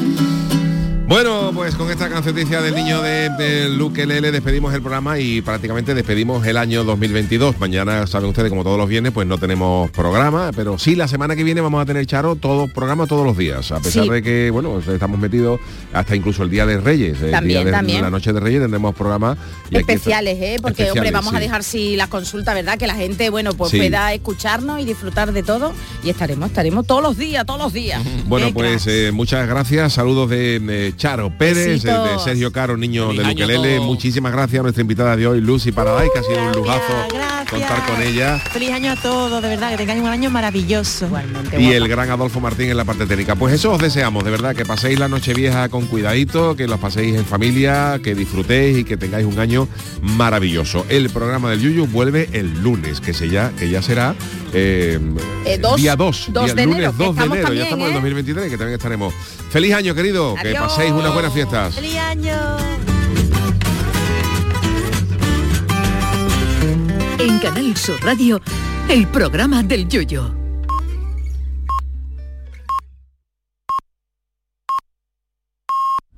Bueno, pues con esta canceticia del niño de, de Luque Lele despedimos el programa y prácticamente despedimos el año 2022. Mañana, saben ustedes, como todos los viernes, pues no tenemos programa, pero sí la semana que viene vamos a tener, Charo, todo programa todos los días. A pesar Sí. de que, bueno, estamos metidos hasta incluso el Día de Reyes. El También, día de también. la noche de Reyes tendremos programa. y aquí está- especiales, ¿eh? Porque, hombre, vamos a dejar si la consulta, ¿verdad? Que la gente, bueno, pues Sí. pueda escucharnos y disfrutar de todo. Y estaremos, estaremos todos los días, todos los días. Bueno, pues eh, muchas gracias. Saludos de Charo Pérez, de. Sergio Caro, niño Feliz de Luquelele. Muchísimas gracias a nuestra invitada de hoy, Lucy Paraday, que ha sido un lujazo contar con ella. Feliz año a todos, de verdad, que tengáis un año maravilloso. Y el gran Adolfo Martín en la parte técnica. Pues eso os deseamos, de verdad, que paséis la noche vieja con cuidadito, que los paséis en familia, que disfrutéis y que tengáis un año maravilloso. El programa del Yuyu vuelve el lunes, que, se ya, que ya será eh, Eh, dos- día 2, dos de lunes enero, 2 de estamos enero, también, ya estamos en ¿eh? 2023, que también estaremos. Feliz año, querido, que paséis unas buenas fiestas. ¡Feliz año! En Canal Sur Radio, el programa del Yoyo.